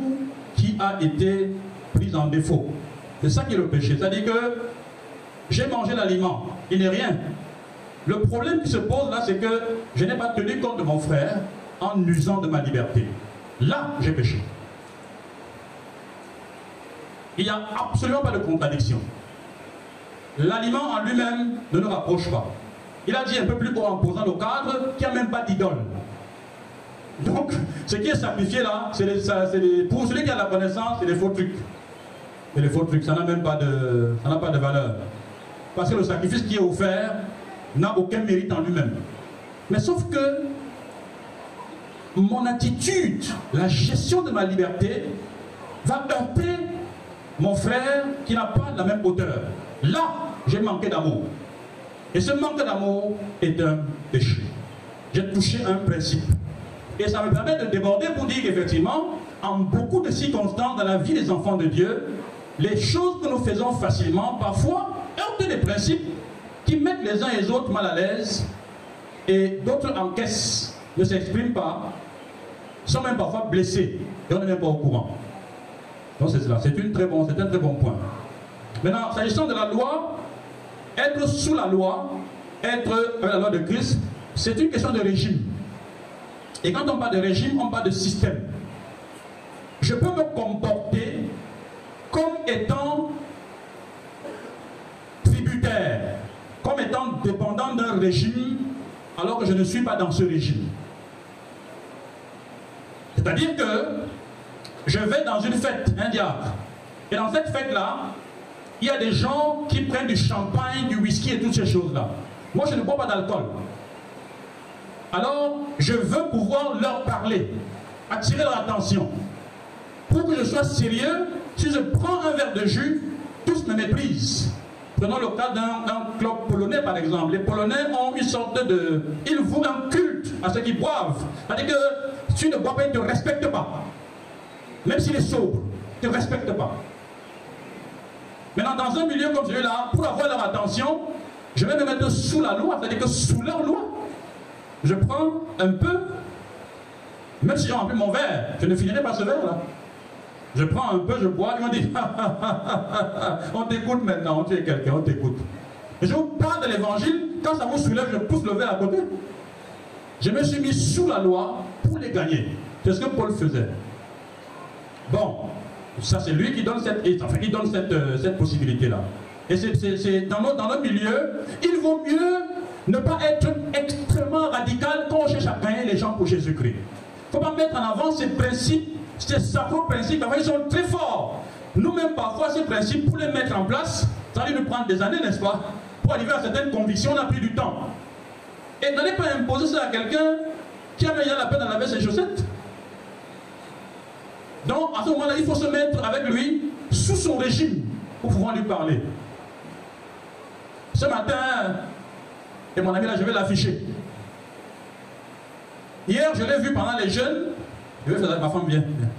Speaker 1: qui a été pris en défaut. C'est ça qui est le péché. C'est-à-dire que j'ai mangé l'aliment, il n'est rien. Le problème qui se pose là, c'est que je n'ai pas tenu compte de mon frère en usant de ma liberté. Là, j'ai péché. Il n'y a absolument pas de contradiction. L'aliment en lui-même ne nous rapproche pas. Il a dit un peu plus haut en posant le cadre qu'il n'y a même pas d'idole. Donc, ce qui est sacrifié là, c'est pour celui qui a la connaissance, c'est des faux trucs. C'est des faux trucs, ça n'a même pas de, ça pas de valeur. Parce que le sacrifice qui est offert n'a aucun mérite en lui-même. Mais sauf que mon attitude, la gestion de ma liberté, va heurter mon frère qui n'a pas la même hauteur. Là, j'ai manqué d'amour. Et ce manque d'amour est un péché. J'ai touché un principe. Et ça me permet de déborder pour dire qu'effectivement, en beaucoup de circonstances dans la vie des enfants de Dieu, les choses que nous faisons facilement, parfois, heurtent des principes qui mettent les uns et les autres mal à l'aise et d'autres encaissent, ne s'expriment pas, sont même parfois blessés et on n'est même pas au courant. Donc c'est cela, c'est un très bon point. Maintenant, s'agissant de la loi, être sous la loi, être avec la loi de Christ, c'est une question de régime. Et quand on parle de régime, on parle de système. Je peux me comporter comme étant tributaire, comme étant dépendant d'un régime, alors que je ne suis pas dans ce régime. C'est-à-dire que je vais dans une fête, un diable, et dans cette fête-là, il y a des gens qui prennent du champagne, du whisky et toutes ces choses-là. Moi, je ne bois pas d'alcool. Alors, je veux pouvoir leur parler, attirer leur attention. Pour que je sois sérieux, si je prends un verre de jus, tous me méprisent. Prenons le cas d'un club polonais, par exemple. Les Polonais ont une sorte de... Ils vouent un culte à ceux qui boivent. C'est-à-dire que si tu ne bois pas, ils ne te respectent pas. Même s'il est sobre, ils ne te respectent pas. Maintenant, dans un milieu comme celui-là, pour avoir leur attention, je vais me mettre sous la loi, c'est-à-dire que sous leur loi, je prends un peu, même si j'ai rempli mon verre, je ne finirai pas ce verre-là. Je prends un peu, je bois, ils m'ont dit, on t'écoute maintenant, tu es quelqu'un, on t'écoute. Et je vous parle de l'évangile, quand ça vous soulève, je pousse le verre à côté. Je me suis mis sous la loi pour les gagner. C'est ce que Paul faisait. Bon, ça, c'est lui qui donne cette, enfin, qui donne cette, euh, cette possibilité-là. Et c'est dans dans notre milieu, il vaut mieux ne pas être extrêmement radical quand on cherche à gagner les gens pour Jésus-Christ. Il ne faut pas mettre en avant ces principes, ces sacros principes, enfin, ils sont très forts. Nous-mêmes, parfois, ces principes, pour les mettre en place, ça va nous prendre des années, n'est-ce pas Pour arriver à certaines convictions, on a pris du temps. Et n'allez pas imposer ça à quelqu'un qui a déjà la peine à laver ses chaussettes. Donc, à ce moment-là, il faut se mettre avec lui sous son régime pour pouvoir lui parler. Ce matin, et mon ami là, je vais l'afficher. Hier, je l'ai vu pendant les jeunes. Je vais faire ma femme, viens, viens.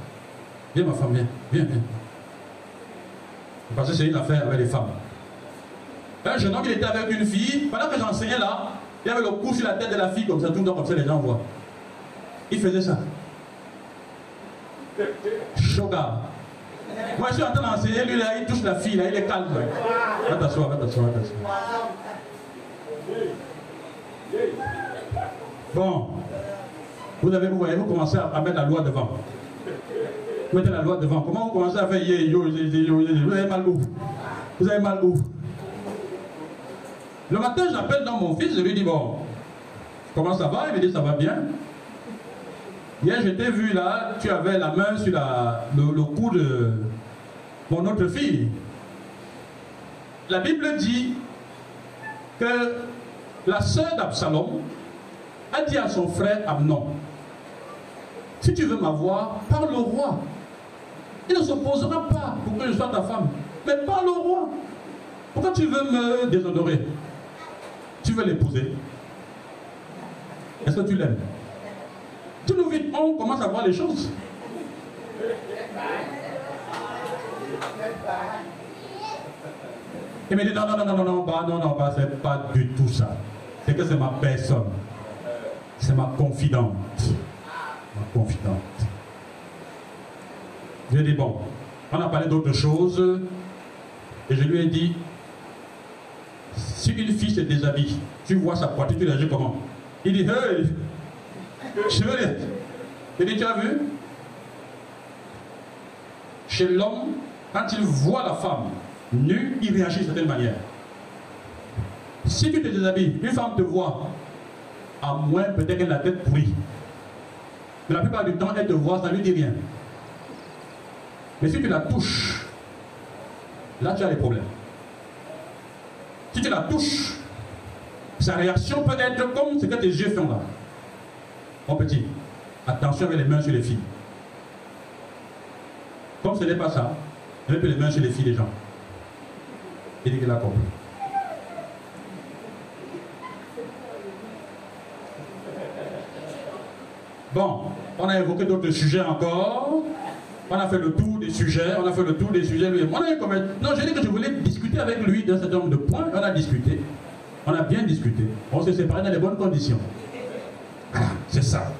Speaker 1: Viens, ma femme, viens, viens, viens. Parce que c'est une affaire avec les femmes. Un jeune homme, il était avec une fille. Pendant que j'enseignais là, il avait le cou sur la tête de la fille, comme ça, tout le temps, comme ça, les gens voient. Il faisait ça. Shoga. Moi, je suis en train d'enseigner, lui, là, il touche la fille, là, il est calme. Va t'asseoir, va t'asseoir, va t'asseoir. Bon. Vous avez, vous voyez, vous commencez à, mettre la loi devant. Vous mettez la loi devant. Comment vous commencez à faire? Yo, Vous avez mal où Vous avez mal où Le matin, j'appelle dans mon fils, je lui dis, bon, comment ça va? Il me dit, ça va bien. Hier, je t'ai vu là, tu avais la main sur la, le, cou de mon autre fille. la Bible dit que la sœur d'Absalom a dit à son frère Amnon, si tu veux m'avoir, parle au roi. Il ne s'opposera pas pour que je sois ta femme. Mais parle au roi. Pourquoi tu veux me déshonorer? Tu veux l'épouser Est-ce que tu l'aimes? On commence à voir les choses. Il me dit non, non, non, non, non, non, non, non, c'est pas du tout ça. C'est que c'est ma personne. C'est ma confidente. Ma confidente. Je lui ai dit, bon, on a parlé d'autres choses. Et je lui ai dit, si une fille se déshabille, tu vois sa poitrine, tu réagis comment? Il dit, hey, je veux dire. Dit, tu as vu Chez l'homme, quand il voit la femme nue, il réagit de certaine manière. Si tu te déshabilles, une femme te voit, à moins peut-être qu'elle a la tête pourrie. Mais la plupart du temps, elle te voit, ça ne lui dit rien. Mais si tu la touches, là tu as des problèmes. Si tu la touches, sa réaction peut être comme ce que tes yeux font là. Mon petit, attention avec les mains sur les filles. Comme ce n'est pas ça, elle met les mains sur les filles des gens. Il dit qu'il a compris. Bon, on a évoqué d'autres sujets encore. On a fait le tour des sujets, on a fait le tour des sujets. Non, j'ai dit que je voulais discuter avec lui d'un certain nombre de points. On a discuté. On a bien discuté. On s'est séparés dans les bonnes conditions. Ah, c'est ça.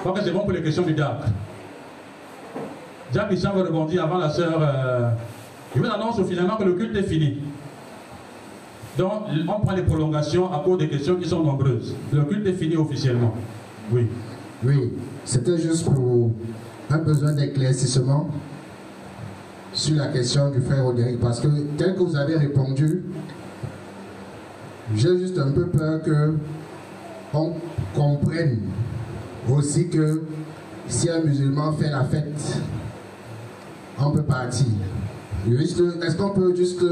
Speaker 1: Crois que c'est bon pour les questions du DAC. Jacques Christian va rebondir avant la sœur. Euh, je vous annonce finalement que le culte est fini. Donc, on prend les prolongations à cause des questions qui sont nombreuses. Le culte est fini officiellement. Oui.
Speaker 3: Oui, c'était juste pour un besoin d'éclaircissement sur la question du frère Roderick. Parce que, tel que vous avez répondu, j'ai juste un peu peur que on comprenne aussi que si un musulman fait la fête, on peut partir. Est-ce qu'on peut juste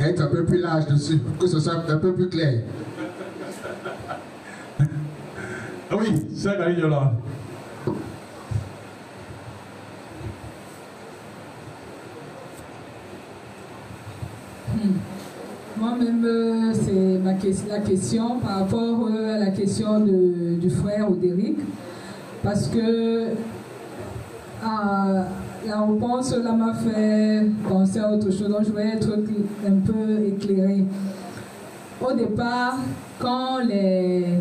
Speaker 3: être un peu plus large dessus, que ce soit un peu plus clair?
Speaker 1: ah oui, c'est là.
Speaker 2: Hmm. Moi-même, euh, c'est la question par rapport euh, à la question du frère Odéric. Parce que la réponse là m'a fait penser à autre chose, donc je vais être un peu éclairé. Au départ, quand les,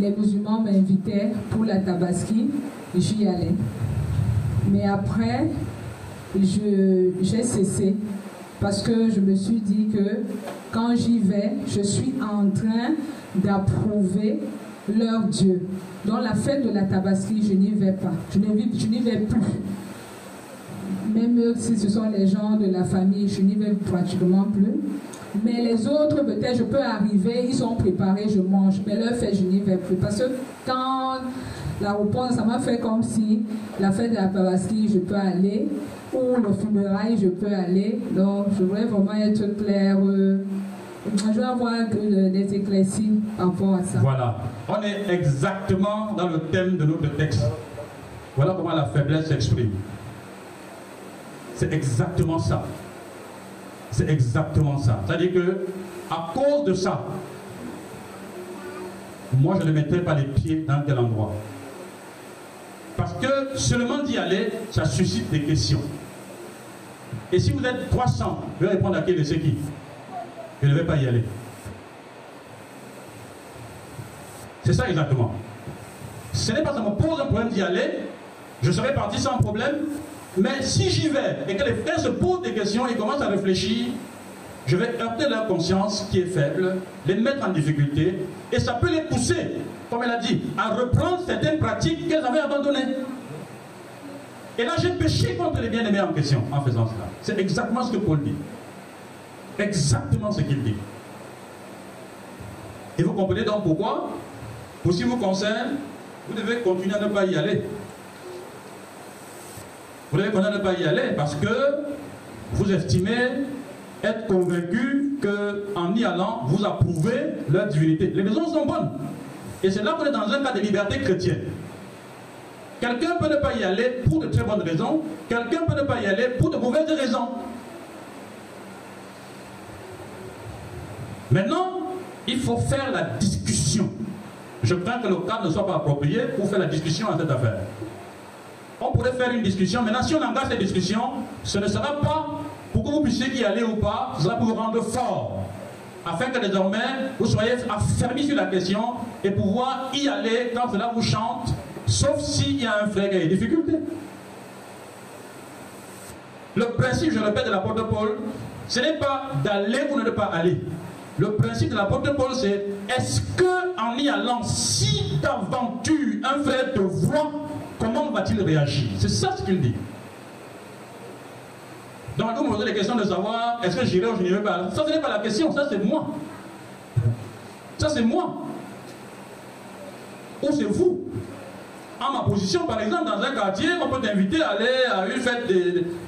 Speaker 2: les musulmans m'invitaient pour la tabaski, j'y allais. Mais après, j'ai cessé parce que je me suis dit que quand j'y vais, je suis en train d'approuver leur Dieu. Dans la fête de la Tabaski, je n'y vais pas. Je n'y vais plus même si ce sont les gens de la famille, je n'y vais pratiquement plus. Mais les autres, peut-être, je peux arriver, ils sont préparés, je mange. Mais leur fête, je n'y vais plus. Parce que quand la réponse, ça m'a fait comme si la fête de la Pabaski, je peux aller, ou le funérail, je peux aller. Donc, je voudrais vraiment être clair. Euh, je vais avoir des éclaircies par rapport à ça.
Speaker 1: Voilà. On est exactement dans le thème de notre texte. Voilà comment la faiblesse s'exprime. C'est exactement ça. C'est exactement ça. C'est-à-dire que, à cause de ça, moi je ne mettrai pas les pieds dans tel endroit. Parce que seulement d'y aller, ça suscite des questions. Et si vous êtes 300, je vais répondre à qui de qui? Je ne vais pas y aller. C'est ça exactement. Ce n'est pas ça me pose un problème d'y aller. Je serai parti sans problème. Mais si j'y vais et que les frères se posent des questions et commencent à réfléchir, je vais heurter leur conscience qui est faible, les mettre en difficulté, et ça peut les pousser, comme elle a dit, à reprendre certaines pratiques qu'elles avaient abandonnées. Et là, j'ai péché contre les bien-aimés en question en faisant cela. C'est exactement ce que Paul dit. Exactement ce qu'il dit. Et vous comprenez donc pourquoi? Pour ce qui vous concerne, vous devez continuer à ne pas y aller. Vous devez ne pas y aller parce que vous estimez être convaincu qu'en y allant, vous approuvez leur divinité. Les raisons sont bonnes. Et c'est là qu'on est dans un cas de liberté chrétienne. Quelqu'un peut ne pas y aller pour de très bonnes raisons, quelqu'un peut ne pas y aller pour de mauvaises raisons. Maintenant, il faut faire la discussion. Je crains que le cadre ne soit pas approprié pour faire la discussion à cette affaire. On pourrait faire une discussion. Maintenant, si on engage cette discussion, ce ne sera pas vous puissiez y aller ou pas, ce sera pour vous rendre fort. Afin que désormais, vous soyez affermis sur la question et pouvoir y aller quand cela vous chante, sauf s'il y a un frère qui a des difficultés. Le principe, je répète, de l'apôtre Paul, ce n'est pas d'aller ou ne pas aller. Le principe de l'apôtre Paul, c'est est-ce que en y allant, si d'aventure un frère te voit, comment va-t-il réagir? C'est ça ce qu'il dit. Donc vous me posez la question de savoir est-ce que j'irai ou je n'irai pas. Ça, ce n'est pas la question, ça c'est moi. Ça c'est moi. Ou c'est vous. En ma position, par exemple, dans un quartier, on peut t'inviter à aller à une fête.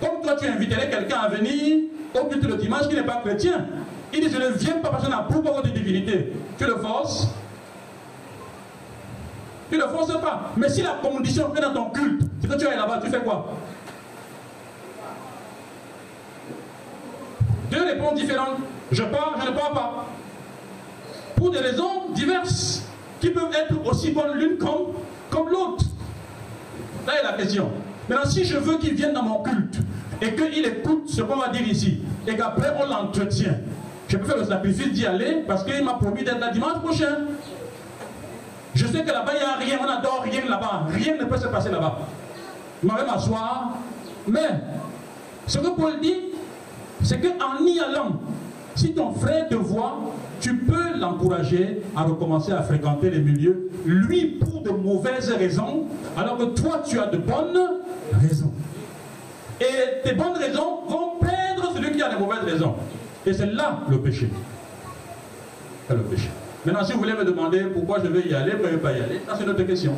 Speaker 1: Comme toi, tu inviterais quelqu'un à venir au culte le dimanche qui n'est pas chrétien. Il dit, je ne viens pas parce que je n'approuve pas votre divinité. Tu le forces Tu ne le forces pas. Mais si la condition est dans ton culte, c'est que tu es là-bas, tu fais quoi? Deux réponses différentes. Je pars, je ne pars pas. Pour des raisons diverses, qui peuvent être aussi bonnes l'une comme, l'autre. Là est la question. Maintenant, si je veux qu'il vienne dans mon culte et qu'il écoute ce qu'on va dire ici, et qu'après on l'entretient, je peux faire le sacrifice d'y aller parce qu'il m'a promis d'être là dimanche prochain. Je sais que là-bas, il n'y a rien, on n'adore rien là-bas. Rien ne peut se passer là-bas. Je vais m'asseoir. Mais, ce que Paul dit, c'est qu'en y allant, si ton frère te voit, tu peux l'encourager à recommencer à fréquenter les milieux, lui pour de mauvaises raisons, alors que toi tu as de bonnes raisons. Et tes bonnes raisons vont perdre celui qui a de mauvaises raisons. Et c'est là le péché. C'est le péché. Maintenant, si vous voulez me demander pourquoi je vais y aller, pourquoi je ne vais pas y aller, ça c'est une autre question.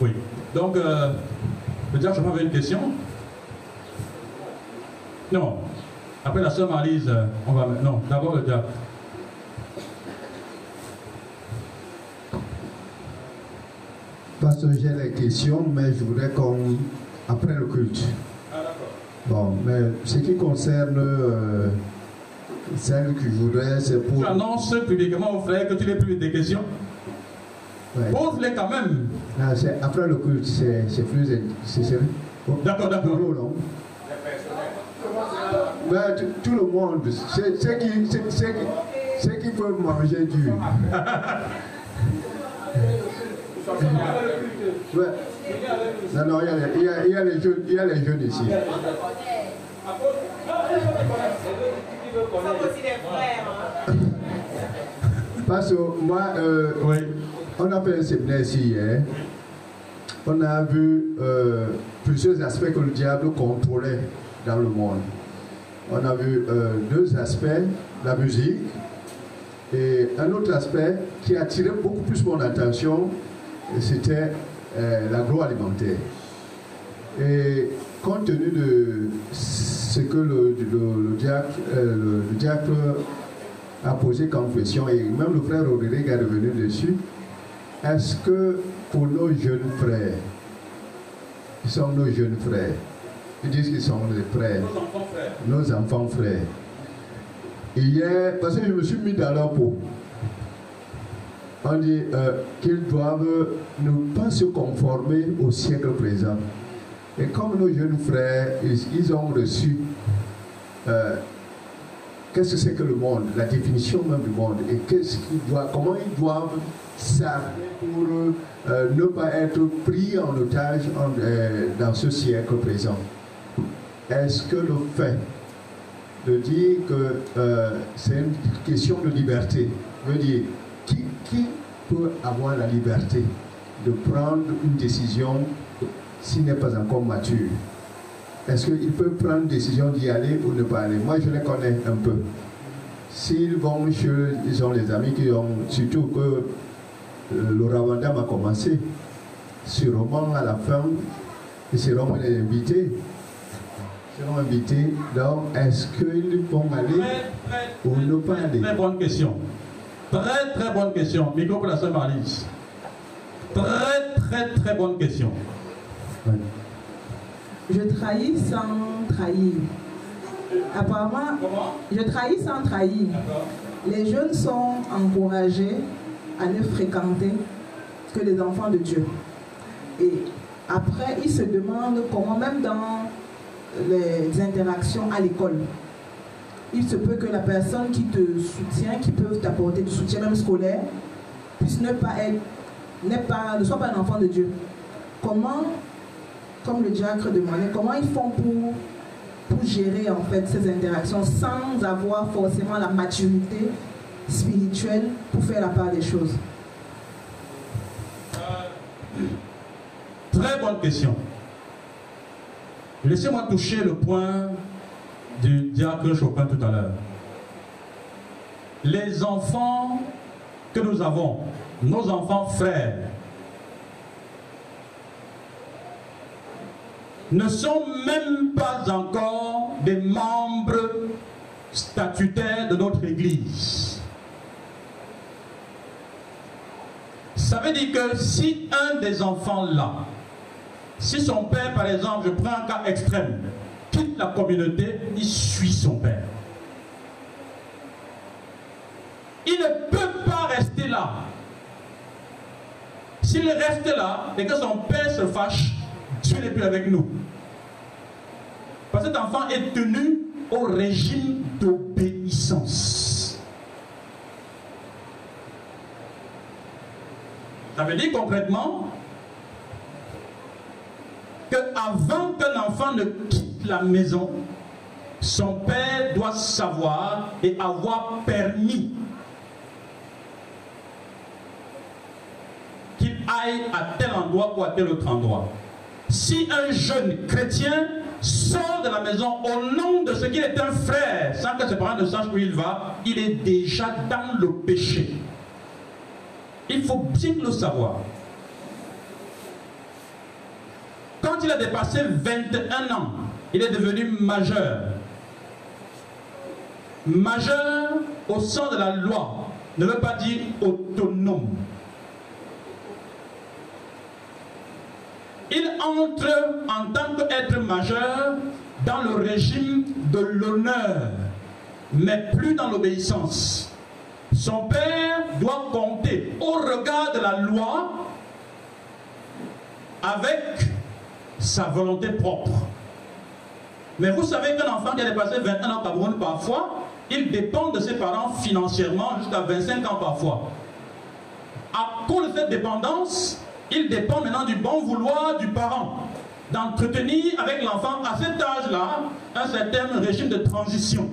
Speaker 1: Oui. Donc, euh, peut-être je vais une question. Non. Après la sœur Marlise, on va. Non, d'abord le diable.
Speaker 6: Parce que j'ai les questions, mais je voudrais qu'on. Après le culte.
Speaker 1: Ah, d'accord.
Speaker 6: Bon, mais ce qui concerne euh, celle que je voudrais, c'est pour.
Speaker 1: Tu annonces publiquement au frère que tu n'es plus des questions. Pose-les quand même.
Speaker 6: Ah, après le culte, c'est plus. C'est sérieux.
Speaker 1: D'accord, d'accord.
Speaker 6: Ben, tout le monde, c'est qui, qui, peuvent manger du. ouais. Non, non, il y, a, il, y a, les jeunes, il y a les jeunes ici. Parce que moi, euh, on a fait un séminaire ici hier. On a vu euh, plusieurs aspects que le diable contrôlait dans le monde. On a vu euh, deux aspects, la musique et un autre aspect qui a attiré beaucoup plus mon attention, c'était euh, l'agroalimentaire. Et compte tenu de ce que le, le, euh, diacre, a posé comme question, et même le frère Rodrigue est revenu dessus, est-ce que pour nos jeunes frères, qui sont nos jeunes frères, ils disent qu'ils sont les frères. Nos enfants frères. Hier, parce que je me suis mis dans leur peau. On dit euh, qu'ils doivent ne pas se conformer au siècle présent. Et comme nos jeunes frères, ils, ont reçu euh, qu'est-ce que c'est que le monde, la définition même du monde, et qu'est-ce qu'ils doivent, comment ils doivent s'armer pour euh, ne pas être pris en otage dans ce siècle présent est-ce que le fait de dire que euh, c'est une question de liberté veut dire qui, peut avoir la liberté de prendre une décision s'il n'est pas encore mature? Est-ce qu'il peut prendre une décision d'y aller ou ne pas aller? Moi, je les connais un peu. S'ils vont chez, ils ont les amis qui ont, surtout que euh, le Rwanda a commencé, sûrement à la fin, ils seront invités. Seront invités. Donc, est-ce qu'ils vont aller ou ne pas aller
Speaker 1: Très bonne question. Très très bonne question. Micro pour la sœur Marise. Très très très bonne question.
Speaker 2: Je trahis sans trahir. Apparemment, je trahis sans trahir. Les jeunes sont encouragés à ne fréquenter que les enfants de Dieu. Et après, ils se demandent comment, même dans les interactions à l'école, il se peut que la personne qui te soutient, qui peut t'apporter du soutien même scolaire, puisse ne pas être, ne soit pas un enfant de Dieu. Comment, comme le diacre demandait, comment ils font pour, pour gérer en fait ces interactions sans avoir forcément la maturité spirituelle pour faire la part des choses?
Speaker 1: Très bonne question. Laissez-moi toucher le point du diacre Chopin tout à l'heure. Les enfants que nous avons, nos enfants frères, ne sont même pas encore des membres statutaires de notre Église. Ça veut dire que si un des enfants là, si son père par exemple, je prends un cas extrême, quitte la communauté, il suit son père. Il ne peut pas rester là. S'il reste là et que son père se fâche, Dieu n'est plus avec nous. Parce que cet enfant est tenu au régime d'obéissance. Ça veut dire concrètement qu'avant qu'un enfant ne quitte la maison, son père doit savoir et avoir permis qu'il aille à tel endroit ou à tel autre endroit. Si un jeune chrétien sort de la maison au nom de ce qu'il est un frère, sans que ses parents ne sachent où il va, il est déjà dans le péché. Il faut bien le savoir. Quand il a dépassé 21 ans, il est devenu majeur. Majeur au sens de la loi ne veut pas dire autonome. Il entre en tant qu'être majeur dans le régime de l'honneur, mais plus dans l'obéissance. Son père doit compter au regard de la loi avec sa volonté propre. Mais vous savez qu'un enfant qui a dépassé 21 ans Cameroun, parfois, il dépend de ses parents financièrement jusqu'à 25 ans parfois. À cause de cette dépendance, il dépend maintenant du bon vouloir du parent d'entretenir avec l'enfant à cet âge-là un certain régime de transition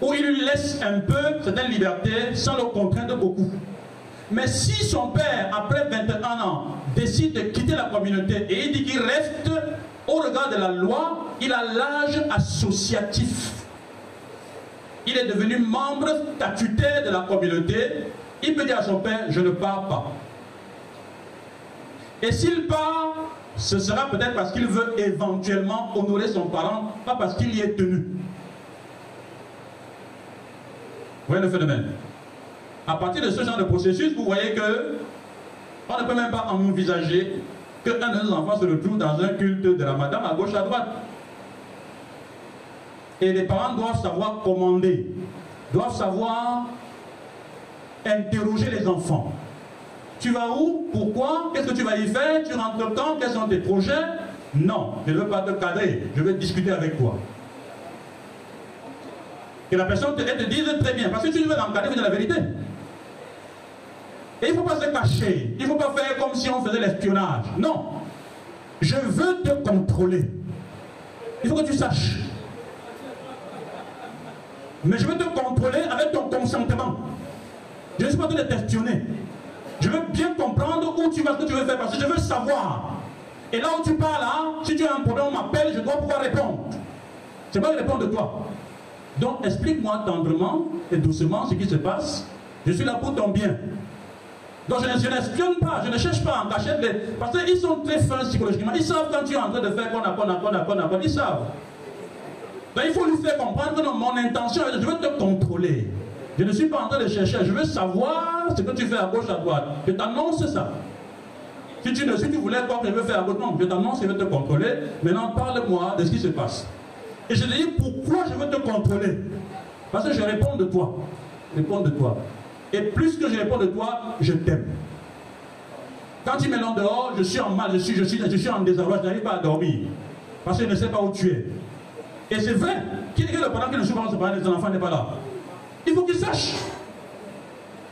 Speaker 1: où il lui laisse un peu certaines libertés sans le contraindre beaucoup. Mais si son père, après 21 ans, décide de quitter la communauté et il dit qu'il reste au regard de la loi, il a l'âge associatif. Il est devenu membre statutaire de la communauté. Il peut dire à son père, je ne pars pas. Et s'il part, ce sera peut-être parce qu'il veut éventuellement honorer son parent, pas parce qu'il y est tenu. Vous voyez le phénomène À partir de ce genre de processus, vous voyez que on ne peut même pas envisager qu'un de nos enfants se retrouve dans un culte de la madame à gauche, à droite. Et les parents doivent savoir commander, doivent savoir interroger les enfants. Tu vas où? Pourquoi? Qu'est-ce que tu vas y faire? Tu rentres quand? Quels sont tes projets? Non, je ne veux pas te cadrer, je veux discuter avec toi. Que la personne te, dise très bien, parce que tu veux l'encadrer, c'est la vérité. Et il ne faut pas se cacher, il ne faut pas faire comme si on faisait l'espionnage. Non, je veux te contrôler. Il faut que tu saches. Mais je veux te contrôler avec ton consentement. Je ne suis pas en train de t'espionner. Je veux bien comprendre où tu vas, ce que tu veux faire, parce que je veux savoir. Et là où tu parles, là, si tu as un problème, on m'appelle, je dois pouvoir répondre. Je ne pas répondre de toi. Donc explique-moi tendrement et doucement ce qui se passe. Je suis là pour ton bien. Donc je ne, n'espionne pas, je ne cherche pas en cachette les. Parce qu'ils sont très fins psychologiquement. Ils savent quand tu es en train de faire qu'on a, qu'on a, qu'on a, qu'on Ils savent. Donc il faut lui faire comprendre que mon intention je veux te contrôler. Je ne suis pas en train de chercher, je veux savoir ce que tu fais à gauche, à droite. Je t'annonce ça. Si tu, ne, si tu voulais voir que je veux faire à gauche, non, je t'annonce, je veux te contrôler. Maintenant, parle-moi de ce qui se passe. Et je te dis pourquoi je veux te contrôler. Parce que je réponds de toi. Je réponds de toi. Et plus que je réponds de toi, je t'aime. Quand tu en dehors, je suis en mal, je suis, je suis, en désarroi, je n'arrive pas à dormir. Parce que je ne sais pas où tu es. Et c'est vrai. Qui que le parent qui ne pas se parler de son enfant n'est pas là Il faut qu'il sache.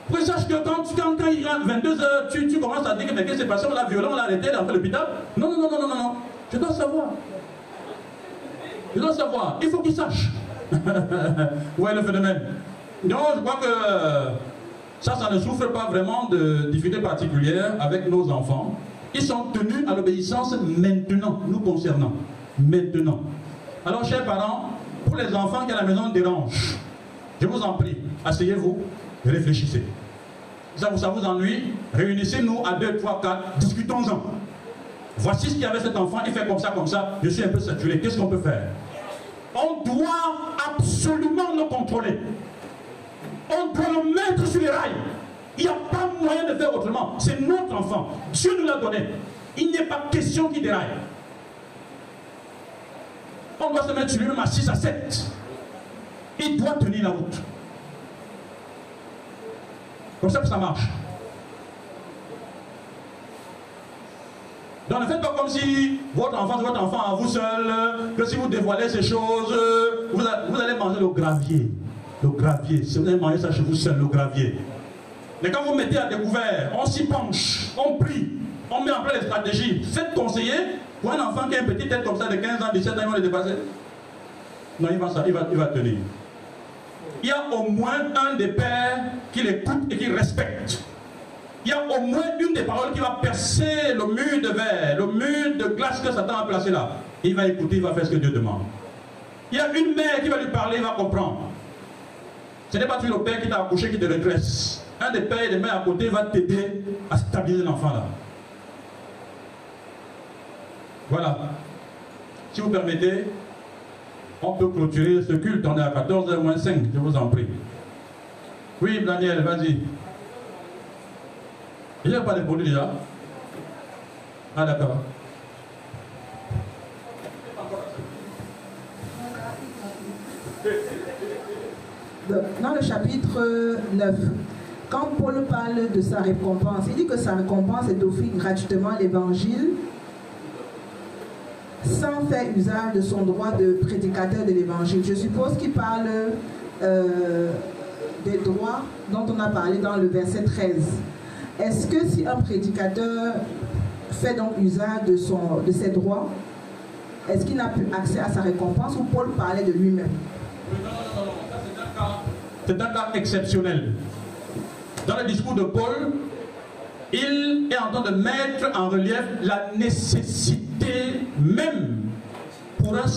Speaker 1: Il faut qu'il sache que quand, quand, quand il rentre 22h, tu, tu commences à dire que qui s'est passé On l'a violé, on l'a arrêté, dans l'hôpital. Non, non, non, non, non, non. Je dois savoir. Je dois savoir. Il faut qu'il sache. Vous voyez le phénomène Donc, je crois que ça, ça ne souffre pas vraiment de difficultés particulières avec nos enfants. Ils sont tenus à l'obéissance maintenant, nous concernant. Maintenant. Alors, chers parents, pour les enfants qui à la maison dérangent, je vous en prie, asseyez-vous, réfléchissez. Ça vous, ça vous ennuie? Réunissez-nous à 2, 3, 4, discutons-en. Voici ce qu'il y avait cet enfant, il fait comme ça, comme ça, je suis un peu saturé, qu'est-ce qu'on peut faire? On doit absolument le contrôler on doit le mettre sur les rails. Il n'y a pas moyen de faire autrement. C'est notre enfant. Dieu nous l'a donné. Il n'est pas question qu'il déraille. On doit se mettre sur lui-même à 6 à 7. Il doit tenir la route. Comme ça que ça marche. Donc ne faites pas comme si votre enfant, votre enfant à vous seul, que si vous dévoilez ces choses, vous allez manger le gravier le gravier. Si vous avez mangé ça chez vous seul, le gravier. Mais quand vous mettez à découvert, on s'y penche, on prie, on met en place les stratégies. Faites conseiller pour un enfant qui a une petite tête comme ça de 15 ans, 17 ans, il va le dépasser. Non, il va, il va, il va tenir. Il y a au moins un des pères qui l'écoute et qui respecte. Il y a au moins une des paroles qui va percer le mur de verre, le mur de glace que Satan a placé là. Il va écouter, il va faire ce que Dieu demande. Il y a une mère qui va lui parler, il va comprendre. Ce n'est pas toujours le père qui t'a accouché qui te redresse. Un des pères et des mères à côté va t'aider à stabiliser l'enfant là. Voilà. Si vous permettez, on peut clôturer ce culte. On est à 14h 5, je vous en prie. Oui, Daniel, vas-y. Il n'y a pas répondu déjà Ah, d'accord.
Speaker 7: Dans le chapitre 9, quand Paul parle de sa récompense, il dit que sa récompense est d'offrir gratuitement l'évangile sans faire usage de son droit de prédicateur de l'évangile. Je suppose qu'il parle euh, des droits dont on a parlé dans le verset 13. Est-ce que si un prédicateur fait donc usage de, son, de ses droits, est-ce qu'il n'a plus accès à sa récompense ou Paul parlait de lui-même?
Speaker 1: C'est un cas exceptionnel. Dans le discours de Paul, il est en train de mettre en relief la nécessité même pour un